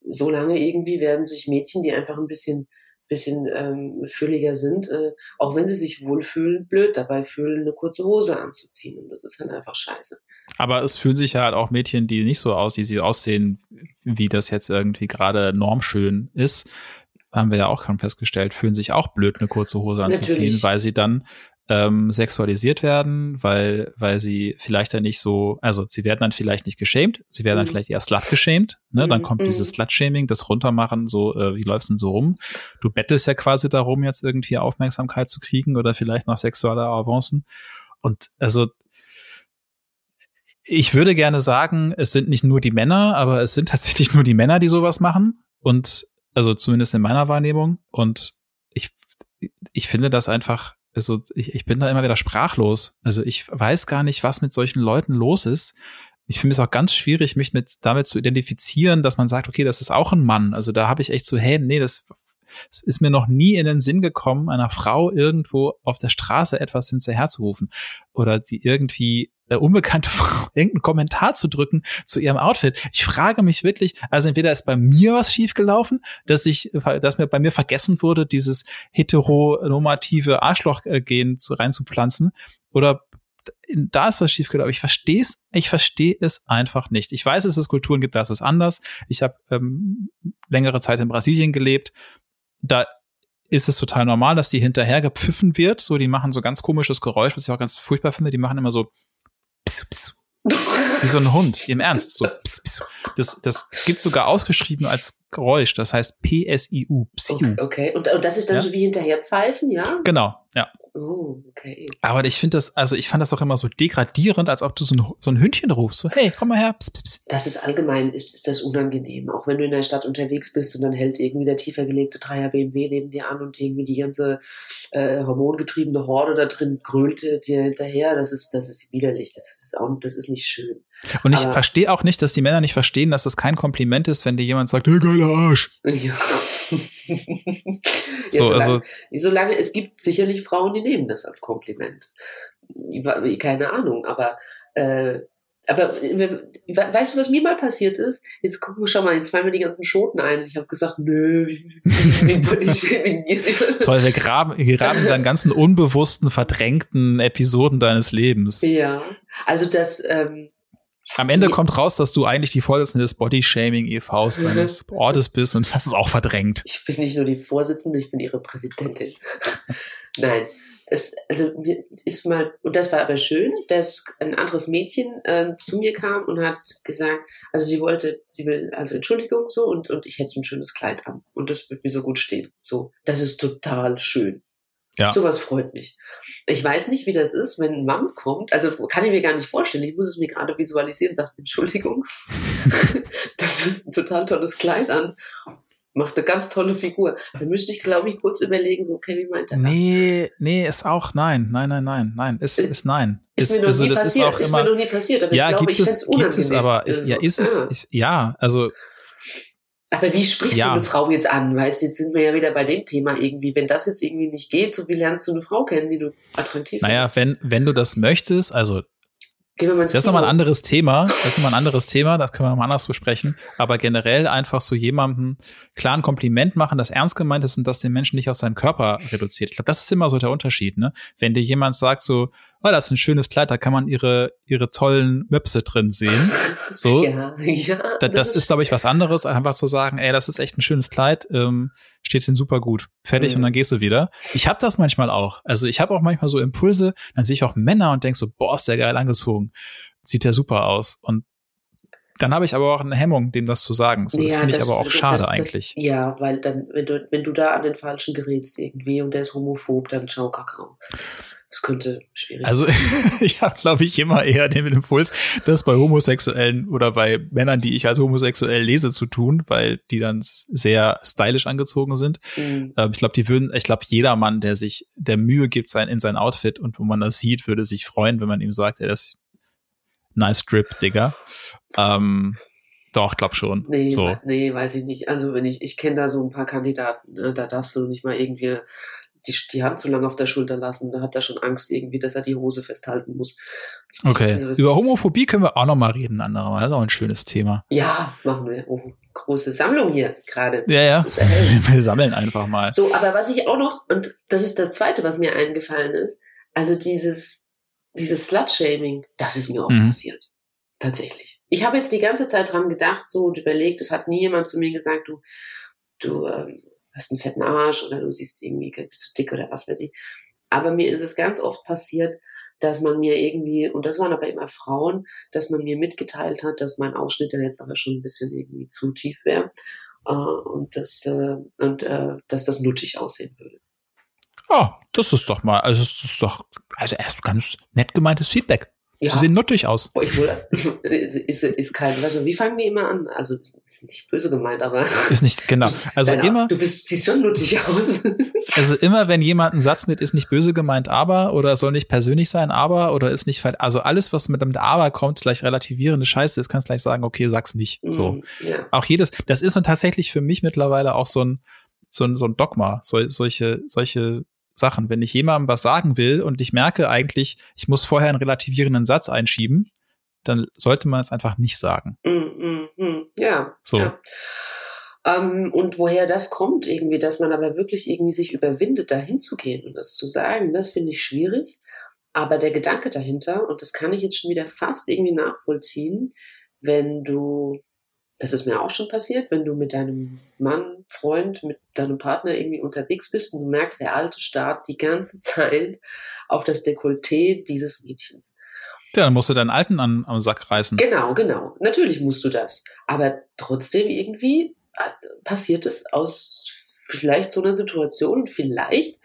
so lange irgendwie werden sich Mädchen, die einfach ein bisschen bisschen ähm, fülliger sind, äh, auch wenn sie sich wohlfühlen, blöd dabei fühlen, eine kurze Hose anzuziehen. Und das ist dann einfach scheiße. Aber es fühlen sich ja halt auch Mädchen, die nicht so aussehen, sie aussehen, wie das jetzt irgendwie gerade normschön ist, haben wir ja auch schon festgestellt, fühlen sich auch blöd, eine kurze Hose anzuziehen, Natürlich. weil sie dann ähm, sexualisiert werden, weil, weil sie vielleicht dann nicht so, also sie werden dann vielleicht nicht geschämt, sie werden mhm. dann vielleicht eher slut geschämt, ne? Dann mhm. kommt dieses mhm. Slut-Shaming, das Runtermachen, so, äh, wie läuft's denn so rum? Du bettelst ja quasi darum, jetzt irgendwie Aufmerksamkeit zu kriegen oder vielleicht noch sexuelle Avancen. Und also ich würde gerne sagen, es sind nicht nur die Männer, aber es sind tatsächlich nur die Männer, die sowas machen. Und also zumindest in meiner Wahrnehmung. Und ich, ich finde das einfach also ich, ich bin da immer wieder sprachlos. Also ich weiß gar nicht, was mit solchen Leuten los ist. Ich finde es auch ganz schwierig, mich mit damit zu identifizieren, dass man sagt, okay, das ist auch ein Mann. Also da habe ich echt so, hey, nee, das, das ist mir noch nie in den Sinn gekommen, einer Frau irgendwo auf der Straße etwas hinterherzurufen oder sie irgendwie äh, unbekannte Frau irgendeinen Kommentar zu drücken zu ihrem Outfit. Ich frage mich wirklich, also entweder ist bei mir was schiefgelaufen, dass ich, dass mir bei mir vergessen wurde, dieses heteronormative Arschloch-Gen zu reinzupflanzen, oder da ist was schiefgelaufen. Ich verstehe es, ich verstehe es einfach nicht. Ich weiß, dass es Kulturen gibt, da ist es anders. Ich habe ähm, längere Zeit in Brasilien gelebt. Da ist es total normal, dass die hinterher gepfiffen wird. So, die machen so ganz komisches Geräusch, was ich auch ganz furchtbar finde. Die machen immer so pss, pss, wie so ein Hund, im Ernst. So, pss, pss. Das, das, das gibt sogar ausgeschrieben als Geräusch. Das heißt P-S-I-U. Okay, okay. Und, und das ist dann ja? so wie hinterher pfeifen, ja? Genau, ja. Oh, okay. Aber ich finde das, also ich fand das doch immer so degradierend, als ob du so ein, so ein Hündchen rufst. So, hey, komm mal her. Pss, pss, pss. Das ist allgemein, ist, ist das unangenehm. Auch wenn du in der Stadt unterwegs bist und dann hält irgendwie der tiefer gelegte Dreier BMW neben dir an und irgendwie die ganze äh, hormongetriebene Horde da drin grölt dir hinterher. Das ist, das ist widerlich. Das ist auch, das ist nicht schön. Und ich verstehe auch nicht, dass die Männer nicht verstehen, dass das kein Kompliment ist, wenn dir jemand sagt, hey, geiler Arsch. Ja. ja, so, solange, also, solange es gibt sicherlich Frauen, die nehmen das als Kompliment. Keine Ahnung, aber äh, aber weißt du, was mir mal passiert ist? Jetzt gucken wir schon mal, jetzt fallen mir die ganzen Schoten ein. Ich habe gesagt, nö, Toll, wir graben, wir graben deinen ganzen unbewussten, verdrängten Episoden deines Lebens. Ja, also das, ähm, am Ende die, kommt raus, dass du eigentlich die Vorsitzende des Bodyshaming e.V.s seines Ortes bist und das ist auch verdrängt. Ich bin nicht nur die Vorsitzende, ich bin ihre Präsidentin. Nein. Es, also mir ist mal, und das war aber schön, dass ein anderes Mädchen äh, zu mir kam und hat gesagt, also sie wollte, sie will also Entschuldigung so und, und ich hätte so ein schönes Kleid an und das wird mir so gut stehen. So, das ist total schön. Ja. Sowas freut mich. Ich weiß nicht, wie das ist, wenn ein Mann kommt. Also kann ich mir gar nicht vorstellen. Ich muss es mir gerade visualisieren. Sagt Entschuldigung, das ist ein total tolles Kleid an. Macht eine ganz tolle Figur. Da müsste ich, glaube ich, kurz überlegen, so, okay, wie meint er Nee, nee, ist auch nein. Nein, nein, nein, nein. Ist, ist nein. Ist, ist mir noch also, nie passiert. Ist, ist immer, mir noch nie passiert. Aber ja, ich glaube, gibt es, gibt es aber, ich, ja, ist es, ich, ja, also aber wie sprichst ja. du eine Frau jetzt an? Weißt du, jetzt sind wir ja wieder bei dem Thema irgendwie. Wenn das jetzt irgendwie nicht geht, so wie lernst du eine Frau kennen, die du attraktiv Naja, findest? wenn, wenn du das möchtest, also das ist nochmal ein anderes Thema. Das ist nochmal ein anderes Thema. Das können wir mal anders besprechen. Aber generell einfach so jemandem klar ein Kompliment machen, das ernst gemeint ist und das den Menschen nicht auf seinen Körper reduziert. Ich glaube, das ist immer so der Unterschied, ne? Wenn dir jemand sagt so, oh, das ist ein schönes Kleid, da kann man ihre, ihre tollen Möpse drin sehen. So. ja, ja. Das, das ist, glaube ich, was anderes, einfach zu sagen, ey, das ist echt ein schönes Kleid, ähm, steht ihnen super gut. Fertig mhm. und dann gehst du wieder. Ich habe das manchmal auch. Also ich habe auch manchmal so Impulse, dann sehe ich auch Männer und denk so, boah, ist der geil angezogen. Sieht ja super aus. Und dann habe ich aber auch eine Hemmung, dem das zu sagen. So, das ja, finde ich aber auch schade das, eigentlich. ja, weil dann, wenn du, wenn du da an den Falschen gerätst irgendwie und der ist homophob, dann schau Kakao. Das könnte schwierig also, sein. Also ich habe, glaube ich, immer eher den Impuls, das bei Homosexuellen oder bei Männern, die ich als homosexuell lese, zu tun, weil die dann sehr stylisch angezogen sind. Mhm. Ähm, ich glaube, die würden, ich glaube, jeder Mann, der sich der Mühe gibt sein, in sein Outfit und wo man das sieht, würde sich freuen, wenn man ihm sagt, ey, das ist nice Drip, Digga. Ähm, doch, glaub schon. Nee, so. nee, weiß ich nicht. Also wenn ich, ich kenne da so ein paar Kandidaten, ne? da darfst du nicht mal irgendwie die, die Hand zu lange auf der Schulter lassen. Da hat er schon Angst irgendwie, dass er die Hose festhalten muss. Okay. Also, Über Homophobie können wir auch noch mal reden, andererweise. Das ist auch ein schönes Thema. Ja, machen wir. Oh, große Sammlung hier gerade. Ja, ja. wir sammeln einfach mal. So, aber was ich auch noch, und das ist das zweite, was mir eingefallen ist, also dieses, dieses Slut-Shaming, das ist mir auch mhm. passiert. Tatsächlich. Ich habe jetzt die ganze Zeit dran gedacht, so und überlegt, es hat nie jemand zu mir gesagt, du, du, ähm, hast einen fetten Arsch oder du siehst irgendwie, bist du dick oder was weiß ich. Aber mir ist es ganz oft passiert, dass man mir irgendwie, und das waren aber immer Frauen, dass man mir mitgeteilt hat, dass mein Ausschnitt ja jetzt aber schon ein bisschen irgendwie zu tief wäre äh, und, das, äh, und äh, dass das nuttig aussehen würde. Oh, das ist doch mal, also das ist doch, also erst ganz nett gemeintes Feedback. Ja. Sie sehen nuttig aus. Oh, ich wohl, ist, ist kein, also wie fangen die immer an? Also ist nicht böse gemeint, aber ist nicht genau. Also Deine, immer. Du bist, siehst schon nuttig aus. Also immer, wenn jemand einen Satz mit ist nicht böse gemeint, aber oder soll nicht persönlich sein, aber oder ist nicht also alles, was mit dem aber kommt, gleich relativierende Scheiße ist, kannst gleich sagen, okay, sag's nicht. So. Mm, ja. Auch jedes, das ist und tatsächlich für mich mittlerweile auch so ein so ein, so ein Dogma, so, solche solche Sachen. Wenn ich jemandem was sagen will und ich merke eigentlich, ich muss vorher einen relativierenden Satz einschieben, dann sollte man es einfach nicht sagen. Mm, mm, mm. Ja. So. Ja. Ähm, und woher das kommt, irgendwie, dass man aber wirklich irgendwie sich überwindet, da hinzugehen und das zu sagen, das finde ich schwierig. Aber der Gedanke dahinter, und das kann ich jetzt schon wieder fast irgendwie nachvollziehen, wenn du das ist mir auch schon passiert, wenn du mit deinem Mann, Freund, mit deinem Partner irgendwie unterwegs bist und du merkst, der alte starrt die ganze Zeit auf das Dekolleté dieses Mädchens. Ja, dann musst du deinen Alten an, am Sack reißen. Genau, genau. Natürlich musst du das. Aber trotzdem irgendwie also, passiert es aus vielleicht so einer Situation vielleicht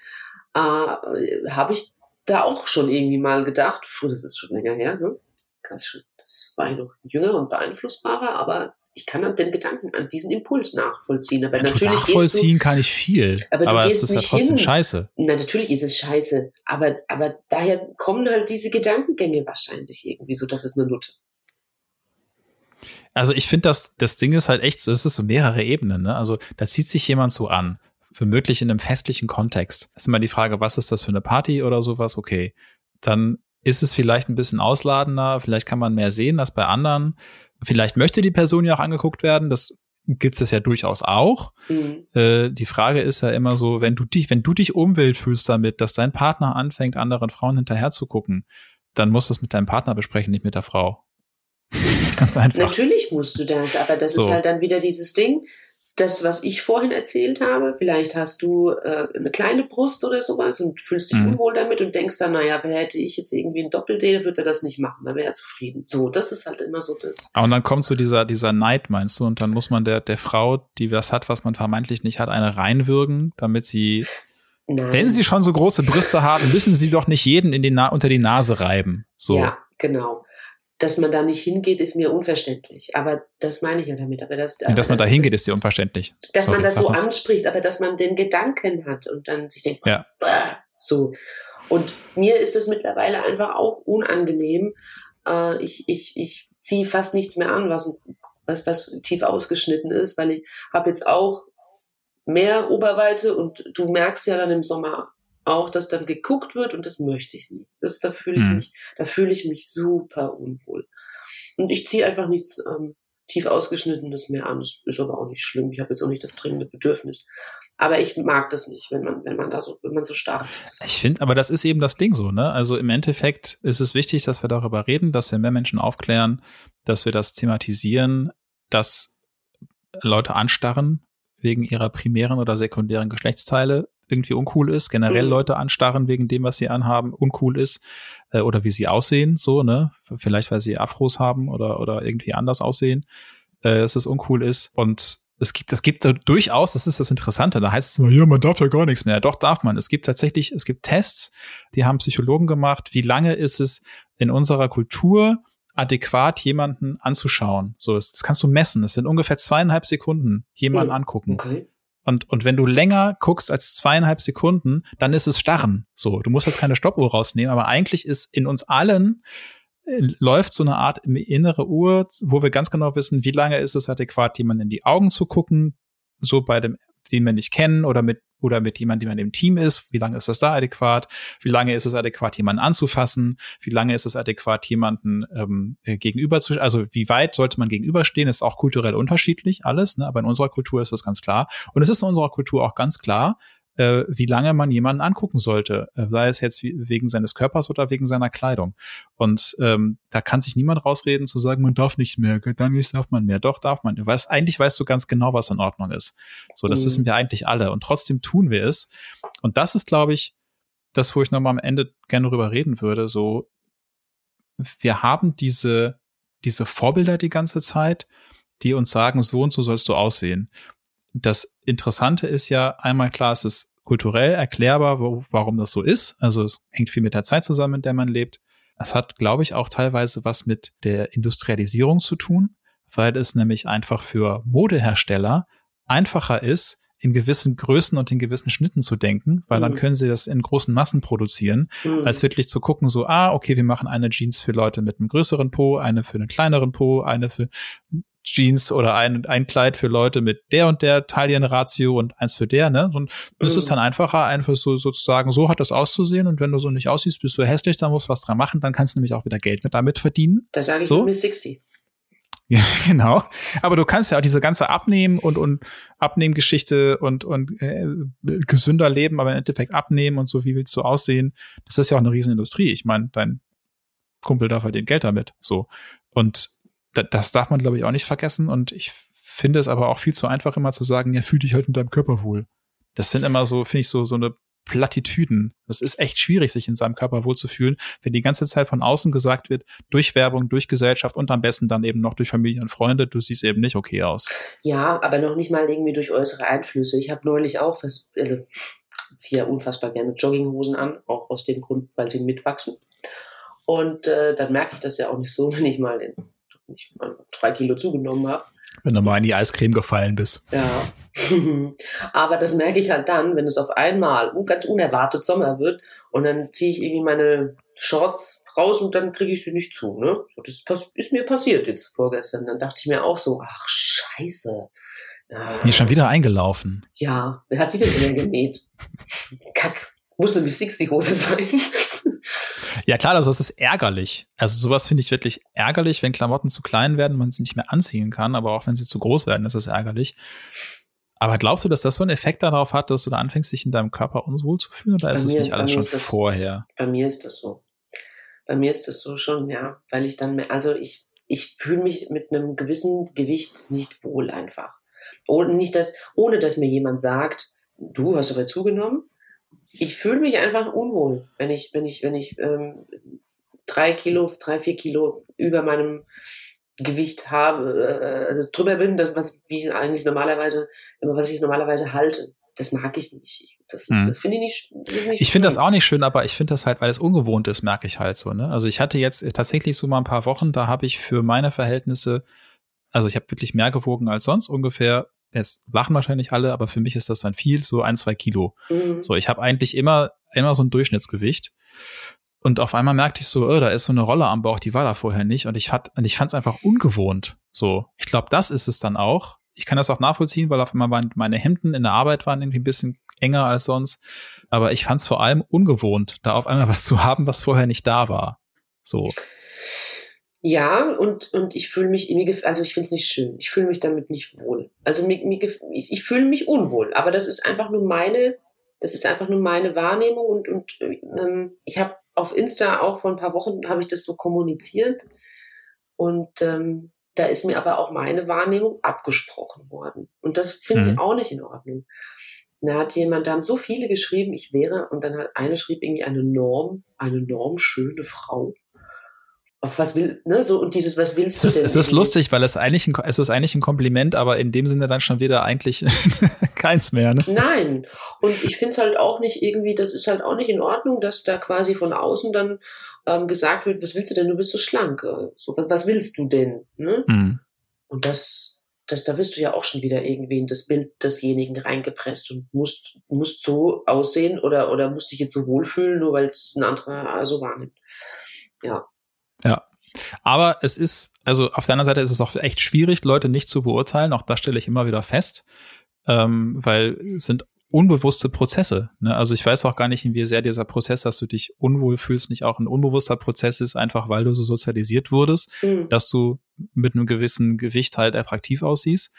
äh, habe ich da auch schon irgendwie mal gedacht, das ist schon länger her, ne? Ganz schön. Das war ich noch jünger und beeinflussbarer, aber ich kann dann den Gedanken an diesen Impuls nachvollziehen. Aber ja, natürlich nachvollziehen du, kann ich viel. Aber, aber es ist ja trotzdem hin. scheiße. Na, natürlich ist es scheiße. Aber, aber daher kommen halt diese Gedankengänge wahrscheinlich irgendwie so, dass es eine Nutte. Also ich finde, das, das Ding ist halt echt so, es ist so mehrere Ebenen. Ne? Also da zieht sich jemand so an, womöglich in einem festlichen Kontext. Das ist immer die Frage, was ist das für eine Party oder sowas? Okay, dann ist es vielleicht ein bisschen ausladender, vielleicht kann man mehr sehen als bei anderen. Vielleicht möchte die Person ja auch angeguckt werden, das gibt es ja durchaus auch. Mhm. Äh, die Frage ist ja immer so, wenn du dich, wenn du dich umwild fühlst damit, dass dein Partner anfängt, anderen Frauen hinterher zu gucken, dann musst du es mit deinem Partner besprechen, nicht mit der Frau. Ganz einfach. Natürlich musst du das, aber das so. ist halt dann wieder dieses Ding das, was ich vorhin erzählt habe, vielleicht hast du äh, eine kleine Brust oder sowas und fühlst dich mhm. unwohl damit und denkst dann, naja, hätte ich jetzt irgendwie ein Doppel-D, würde er das nicht machen, dann wäre er zufrieden. So, das ist halt immer so das. Und dann kommt so dieser, dieser Neid, meinst du, und dann muss man der, der Frau, die was hat, was man vermeintlich nicht hat, eine reinwürgen, damit sie Nein. Wenn sie schon so große Brüste haben, müssen sie doch nicht jeden in die Na unter die Nase reiben. So. Ja, genau dass man da nicht hingeht, ist mir unverständlich. Aber das meine ich ja damit. Aber das, aber dass man da hingeht, ist dir unverständlich. Dass Sorry, man das so anspricht, aber dass man den Gedanken hat und dann sich denkt, ja. so. Und mir ist es mittlerweile einfach auch unangenehm. Äh, ich ich, ich ziehe fast nichts mehr an, was, was, was tief ausgeschnitten ist, weil ich habe jetzt auch mehr Oberweite und du merkst ja dann im Sommer auch, dass dann geguckt wird und das möchte ich nicht. Das, da fühle ich mhm. mich, da fühle ich mich super unwohl. Und ich ziehe einfach nichts ähm, tief ausgeschnittenes mehr an. Das ist aber auch nicht schlimm. Ich habe jetzt auch nicht das dringende Bedürfnis. Aber ich mag das nicht, wenn man, wenn man da so, wenn man so stark ist. Ich finde, aber das ist eben das Ding so, ne? Also im Endeffekt ist es wichtig, dass wir darüber reden, dass wir mehr Menschen aufklären, dass wir das thematisieren, dass Leute anstarren wegen ihrer primären oder sekundären Geschlechtsteile irgendwie uncool ist, generell mhm. Leute anstarren wegen dem, was sie anhaben, uncool ist äh, oder wie sie aussehen, so, ne? Vielleicht, weil sie Afros haben oder, oder irgendwie anders aussehen, äh, dass es uncool ist. Und es gibt, es gibt durchaus, das ist das Interessante, da heißt es immer, ja, man darf ja gar nichts mehr. Doch, darf man. Es gibt tatsächlich, es gibt Tests, die haben Psychologen gemacht, wie lange ist es in unserer Kultur adäquat jemanden anzuschauen. So, das, das kannst du messen. Das sind ungefähr zweieinhalb Sekunden jemanden oh, angucken. Okay. Und, und wenn du länger guckst als zweieinhalb Sekunden, dann ist es Starren. So, du musst jetzt keine Stoppuhr rausnehmen, aber eigentlich ist in uns allen äh, läuft so eine Art innere Uhr, wo wir ganz genau wissen, wie lange ist es adäquat, jemanden in die Augen zu gucken, so bei dem den wir nicht kennen oder mit oder mit jemandem, der im Team ist. Wie lange ist das da adäquat? Wie lange ist es adäquat, jemanden anzufassen? Wie lange ist es adäquat, jemanden ähm, äh, gegenüber zu, also wie weit sollte man gegenüberstehen? ist auch kulturell unterschiedlich alles, ne? aber in unserer Kultur ist das ganz klar. Und es ist in unserer Kultur auch ganz klar, äh, wie lange man jemanden angucken sollte, äh, sei es jetzt wegen seines Körpers oder wegen seiner Kleidung. Und ähm, da kann sich niemand rausreden zu sagen, man darf nicht mehr, dann nicht darf man mehr. Doch darf man. Du weißt, eigentlich weißt du ganz genau, was in Ordnung ist. So, das mhm. wissen wir eigentlich alle. Und trotzdem tun wir es. Und das ist, glaube ich, das, wo ich nochmal am Ende gerne drüber reden würde. So, wir haben diese, diese Vorbilder die ganze Zeit, die uns sagen, so und so sollst du aussehen das Interessante ist ja einmal klar, es ist kulturell erklärbar, wo, warum das so ist. Also es hängt viel mit der Zeit zusammen, in der man lebt. Es hat, glaube ich, auch teilweise was mit der Industrialisierung zu tun, weil es nämlich einfach für Modehersteller einfacher ist, in gewissen Größen und in gewissen Schnitten zu denken, weil mhm. dann können sie das in großen Massen produzieren, mhm. als wirklich zu gucken, so, ah, okay, wir machen eine Jeans für Leute mit einem größeren Po, eine für einen kleineren Po, eine für Jeans oder ein, ein Kleid für Leute mit der und der Taillenratio und eins für der, ne? Und das mhm. ist dann einfacher, einfach so sozusagen, so hat das auszusehen und wenn du so nicht aussiehst, bist du hässlich, dann musst du was dran machen, dann kannst du nämlich auch wieder Geld mit damit verdienen. Da sage ich so. Miss 60. Ja, genau. Aber du kannst ja auch diese ganze Abnehmen und, und Abnehmgeschichte und, und äh, gesünder leben, aber im Endeffekt abnehmen und so, wie willst du aussehen? Das ist ja auch eine Riesenindustrie. Ich meine, dein Kumpel darf verdient Geld damit. So. Und das darf man, glaube ich, auch nicht vergessen. Und ich finde es aber auch viel zu einfach, immer zu sagen, ja, fühl dich halt in deinem Körper wohl. Das sind immer so, finde ich, so, so eine Plattitüden. Das ist echt schwierig, sich in seinem Körper wohlzufühlen, wenn die ganze Zeit von außen gesagt wird, durch Werbung, durch Gesellschaft und am besten dann eben noch durch Familie und Freunde, du siehst eben nicht okay aus. Ja, aber noch nicht mal irgendwie durch äußere Einflüsse. Ich habe neulich auch, also ziehe ja unfassbar gerne Jogginghosen an, auch aus dem Grund, weil sie mitwachsen. Und äh, dann merke ich das ja auch nicht so, wenn ich mal, den, wenn ich mal drei Kilo zugenommen habe. Wenn du mal in die Eiscreme gefallen bist. Ja. Aber das merke ich halt dann, wenn es auf einmal ganz unerwartet Sommer wird und dann ziehe ich irgendwie meine Shorts raus und dann kriege ich sie nicht zu. Ne? Das ist mir passiert jetzt vorgestern. Dann dachte ich mir auch so, ach scheiße. Ja. Ist die schon wieder eingelaufen? Ja, wer hat die denn immer genäht? Kack. Muss nämlich 60 Hose sein. Ja, klar, also das ist ärgerlich. Also sowas finde ich wirklich ärgerlich, wenn Klamotten zu klein werden, man sie nicht mehr anziehen kann, aber auch wenn sie zu groß werden, ist das ärgerlich. Aber glaubst du, dass das so einen Effekt darauf hat, dass du da anfängst, dich in deinem Körper unwohl zu fühlen, oder bei ist es nicht alles schon das, vorher? Bei mir ist das so. Bei mir ist das so schon, ja, weil ich dann, mehr, also ich, ich fühle mich mit einem gewissen Gewicht nicht wohl einfach. Ohne, nicht das, ohne dass mir jemand sagt, du hast aber zugenommen, ich fühle mich einfach unwohl, wenn ich, wenn ich, wenn ich ähm, drei Kilo, drei, vier Kilo über meinem Gewicht habe, äh, also drüber bin, das, was wie ich eigentlich normalerweise, was ich normalerweise halte. Das mag ich nicht. Das, mhm. das finde ich nicht. Das nicht ich finde das auch nicht schön, aber ich finde das halt, weil es ungewohnt ist, merke ich halt so. Ne? Also ich hatte jetzt tatsächlich so mal ein paar Wochen, da habe ich für meine Verhältnisse, also ich habe wirklich mehr gewogen als sonst ungefähr jetzt lachen wahrscheinlich alle, aber für mich ist das dann viel, so ein, zwei Kilo. Mhm. So, ich habe eigentlich immer, immer so ein Durchschnittsgewicht. Und auf einmal merkte ich so, oh, da ist so eine Rolle am Bauch, die war da vorher nicht. Und ich, hat, und ich fand es einfach ungewohnt. So, ich glaube, das ist es dann auch. Ich kann das auch nachvollziehen, weil auf einmal waren meine Hemden in der Arbeit waren irgendwie ein bisschen enger als sonst. Aber ich fand es vor allem ungewohnt, da auf einmal was zu haben, was vorher nicht da war. So. Ja, und, und ich fühle mich, also ich finde es nicht schön. Ich fühle mich damit nicht wohl. Also mir, mir, ich, ich fühle mich unwohl, aber das ist einfach nur meine, das ist einfach nur meine Wahrnehmung und, und ähm, ich habe auf Insta auch vor ein paar Wochen habe ich das so kommuniziert und ähm, da ist mir aber auch meine Wahrnehmung abgesprochen worden und das finde mhm. ich auch nicht in Ordnung. Da hat jemand, da haben so viele geschrieben, ich wäre und dann hat eine schrieb irgendwie eine Norm, eine normschöne Frau was will, ne, so, und dieses, was willst du es denn? Es ist lustig, weil es eigentlich ein, es ist eigentlich ein Kompliment, aber in dem Sinne dann schon wieder eigentlich keins mehr, ne? Nein. Und ich finde es halt auch nicht irgendwie, das ist halt auch nicht in Ordnung, dass da quasi von außen dann ähm, gesagt wird, was willst du denn? Du bist so schlank. So, was, was willst du denn? Ne? Mhm. Und das, das, da wirst du ja auch schon wieder irgendwie in das Bild desjenigen reingepresst und musst, musst so aussehen oder, oder musst dich jetzt so wohlfühlen, nur weil es ein anderer so wahrnimmt. Ja. Ja. Aber es ist, also auf deiner Seite ist es auch echt schwierig, Leute nicht zu beurteilen. Auch das stelle ich immer wieder fest, ähm, weil es sind unbewusste Prozesse. Ne? Also ich weiß auch gar nicht, wie sehr dieser Prozess, dass du dich unwohl fühlst, nicht auch ein unbewusster Prozess ist, einfach weil du so sozialisiert wurdest, mhm. dass du mit einem gewissen Gewicht halt attraktiv aussiehst.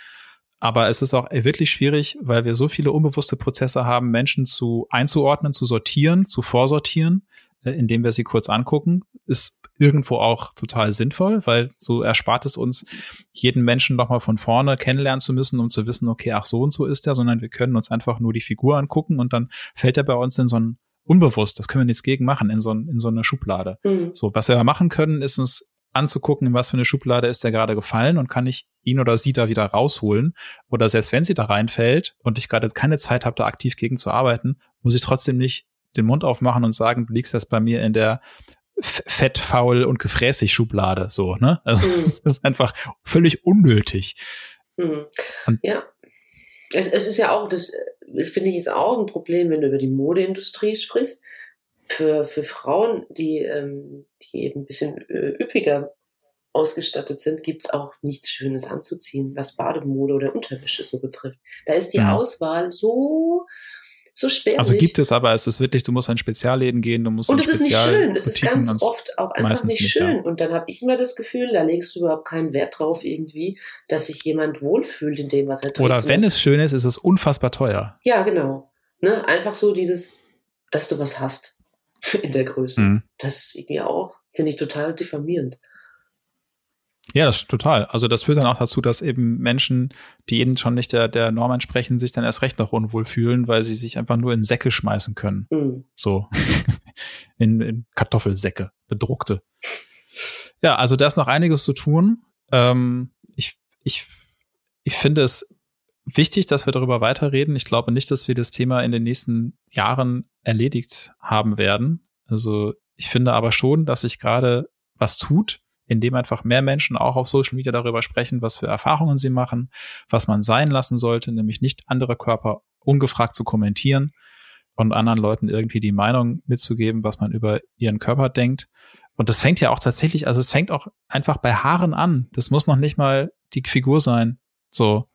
Aber es ist auch wirklich schwierig, weil wir so viele unbewusste Prozesse haben, Menschen zu einzuordnen, zu sortieren, zu vorsortieren, äh, indem wir sie kurz angucken. Ist irgendwo auch total sinnvoll, weil so erspart es uns, jeden Menschen nochmal von vorne kennenlernen zu müssen, um zu wissen, okay, ach so und so ist er, sondern wir können uns einfach nur die Figur angucken und dann fällt er bei uns in so ein unbewusst, das können wir nichts gegen machen, in so, in so eine Schublade. Mhm. So, was wir machen können, ist uns anzugucken, in was für eine Schublade ist der gerade gefallen und kann ich ihn oder sie da wieder rausholen. Oder selbst wenn sie da reinfällt und ich gerade keine Zeit habe, da aktiv gegen zu arbeiten, muss ich trotzdem nicht den Mund aufmachen und sagen, du liegst jetzt bei mir in der fett, faul und gefräßig Schublade, so, ne? Also, mhm. es ist einfach völlig unnötig. Mhm. ja. Es, es, ist ja auch, das, das finde ich ist auch ein Problem, wenn du über die Modeindustrie sprichst. Für, für Frauen, die, ähm, die eben ein bisschen äh, üppiger ausgestattet sind, gibt es auch nichts Schönes anzuziehen, was Bademode oder Unterwäsche so betrifft. Da ist die ja. Auswahl so so spärlich. Also gibt es aber, es ist wirklich, du musst an Spezialläden gehen, du musst Und es ist nicht schön, es ist ganz oft auch einfach nicht schön. Ja. Und dann habe ich immer das Gefühl, da legst du überhaupt keinen Wert drauf irgendwie, dass sich jemand wohlfühlt in dem, was er tut. Oder wenn es schön ist, ist es unfassbar teuer. Ja, genau. Ne? Einfach so dieses, dass du was hast in der Größe. Mhm. Das ist irgendwie auch, finde ich total diffamierend. Ja, das ist total. Also das führt dann auch dazu, dass eben Menschen, die eben schon nicht der, der Norm entsprechen, sich dann erst recht noch unwohl fühlen, weil sie sich einfach nur in Säcke schmeißen können. Mhm. So. in, in Kartoffelsäcke, bedruckte. Ja, also da ist noch einiges zu tun. Ähm, ich, ich, ich finde es wichtig, dass wir darüber weiterreden. Ich glaube nicht, dass wir das Thema in den nächsten Jahren erledigt haben werden. Also ich finde aber schon, dass sich gerade was tut indem einfach mehr Menschen auch auf Social Media darüber sprechen, was für Erfahrungen sie machen, was man sein lassen sollte, nämlich nicht andere Körper ungefragt zu kommentieren und anderen Leuten irgendwie die Meinung mitzugeben, was man über ihren Körper denkt. Und das fängt ja auch tatsächlich, also es fängt auch einfach bei Haaren an. Das muss noch nicht mal die Figur sein. So.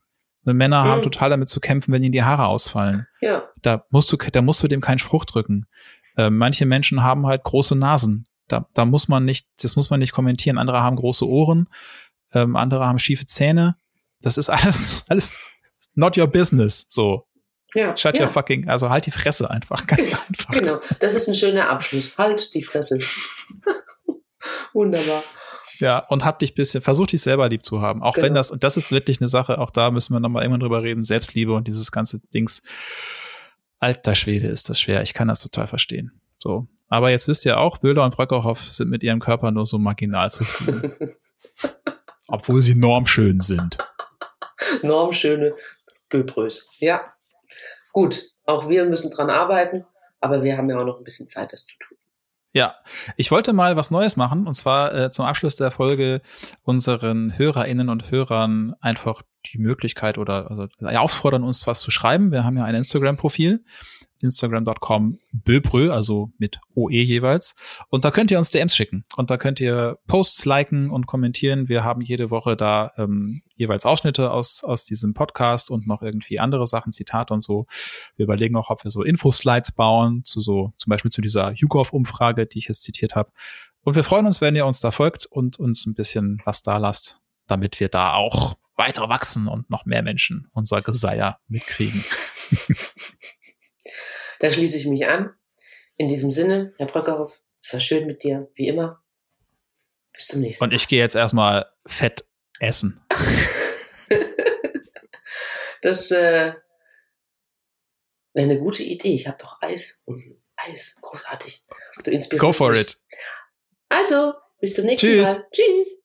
Männer mhm. haben total damit zu kämpfen, wenn ihnen die Haare ausfallen. Ja. Da musst du, da musst du dem keinen Spruch drücken. Äh, manche Menschen haben halt große Nasen. Da, da muss man nicht, das muss man nicht kommentieren. Andere haben große Ohren, ähm, andere haben schiefe Zähne. Das ist alles, alles not your business. So. Ja, Shut ja. your fucking, also halt die Fresse einfach, ganz einfach. Genau, das ist ein schöner Abschluss. Halt die Fresse. Wunderbar. Ja, und hab dich bisschen, versuch dich selber lieb zu haben. Auch genau. wenn das, und das ist wirklich eine Sache, auch da müssen wir nochmal irgendwann drüber reden, Selbstliebe und dieses ganze Dings. Alter Schwede ist das schwer. Ich kann das total verstehen. So. Aber jetzt wisst ihr auch, Böhler und Bröckerhoff sind mit ihrem Körper nur so marginal zufrieden. Obwohl sie normschön sind. Normschöne Böbrös. Ja. Gut. Auch wir müssen dran arbeiten, aber wir haben ja auch noch ein bisschen Zeit, das zu tun. Ja, ich wollte mal was Neues machen und zwar äh, zum Abschluss der Folge unseren Hörerinnen und Hörern einfach die Möglichkeit oder also auffordern uns was zu schreiben. Wir haben ja ein Instagram-Profil instagram.com böbrö, also mit OE jeweils. Und da könnt ihr uns DMs schicken. Und da könnt ihr Posts liken und kommentieren. Wir haben jede Woche da ähm, jeweils Ausschnitte aus, aus diesem Podcast und noch irgendwie andere Sachen, Zitate und so. Wir überlegen auch, ob wir so Infoslides bauen, zu so, zum Beispiel zu dieser YouGov-Umfrage, die ich jetzt zitiert habe. Und wir freuen uns, wenn ihr uns da folgt und uns ein bisschen was da lasst, damit wir da auch weiter wachsen und noch mehr Menschen unser Geseier mitkriegen. Da schließe ich mich an. In diesem Sinne, Herr Bröckerhoff, es war schön mit dir, wie immer. Bis zum nächsten Mal. Und ich gehe jetzt erstmal fett essen. das äh, wäre eine gute Idee. Ich habe doch Eis. Und Eis, großartig. Du Go for it. Also, bis zum nächsten Tschüss. Mal. Tschüss.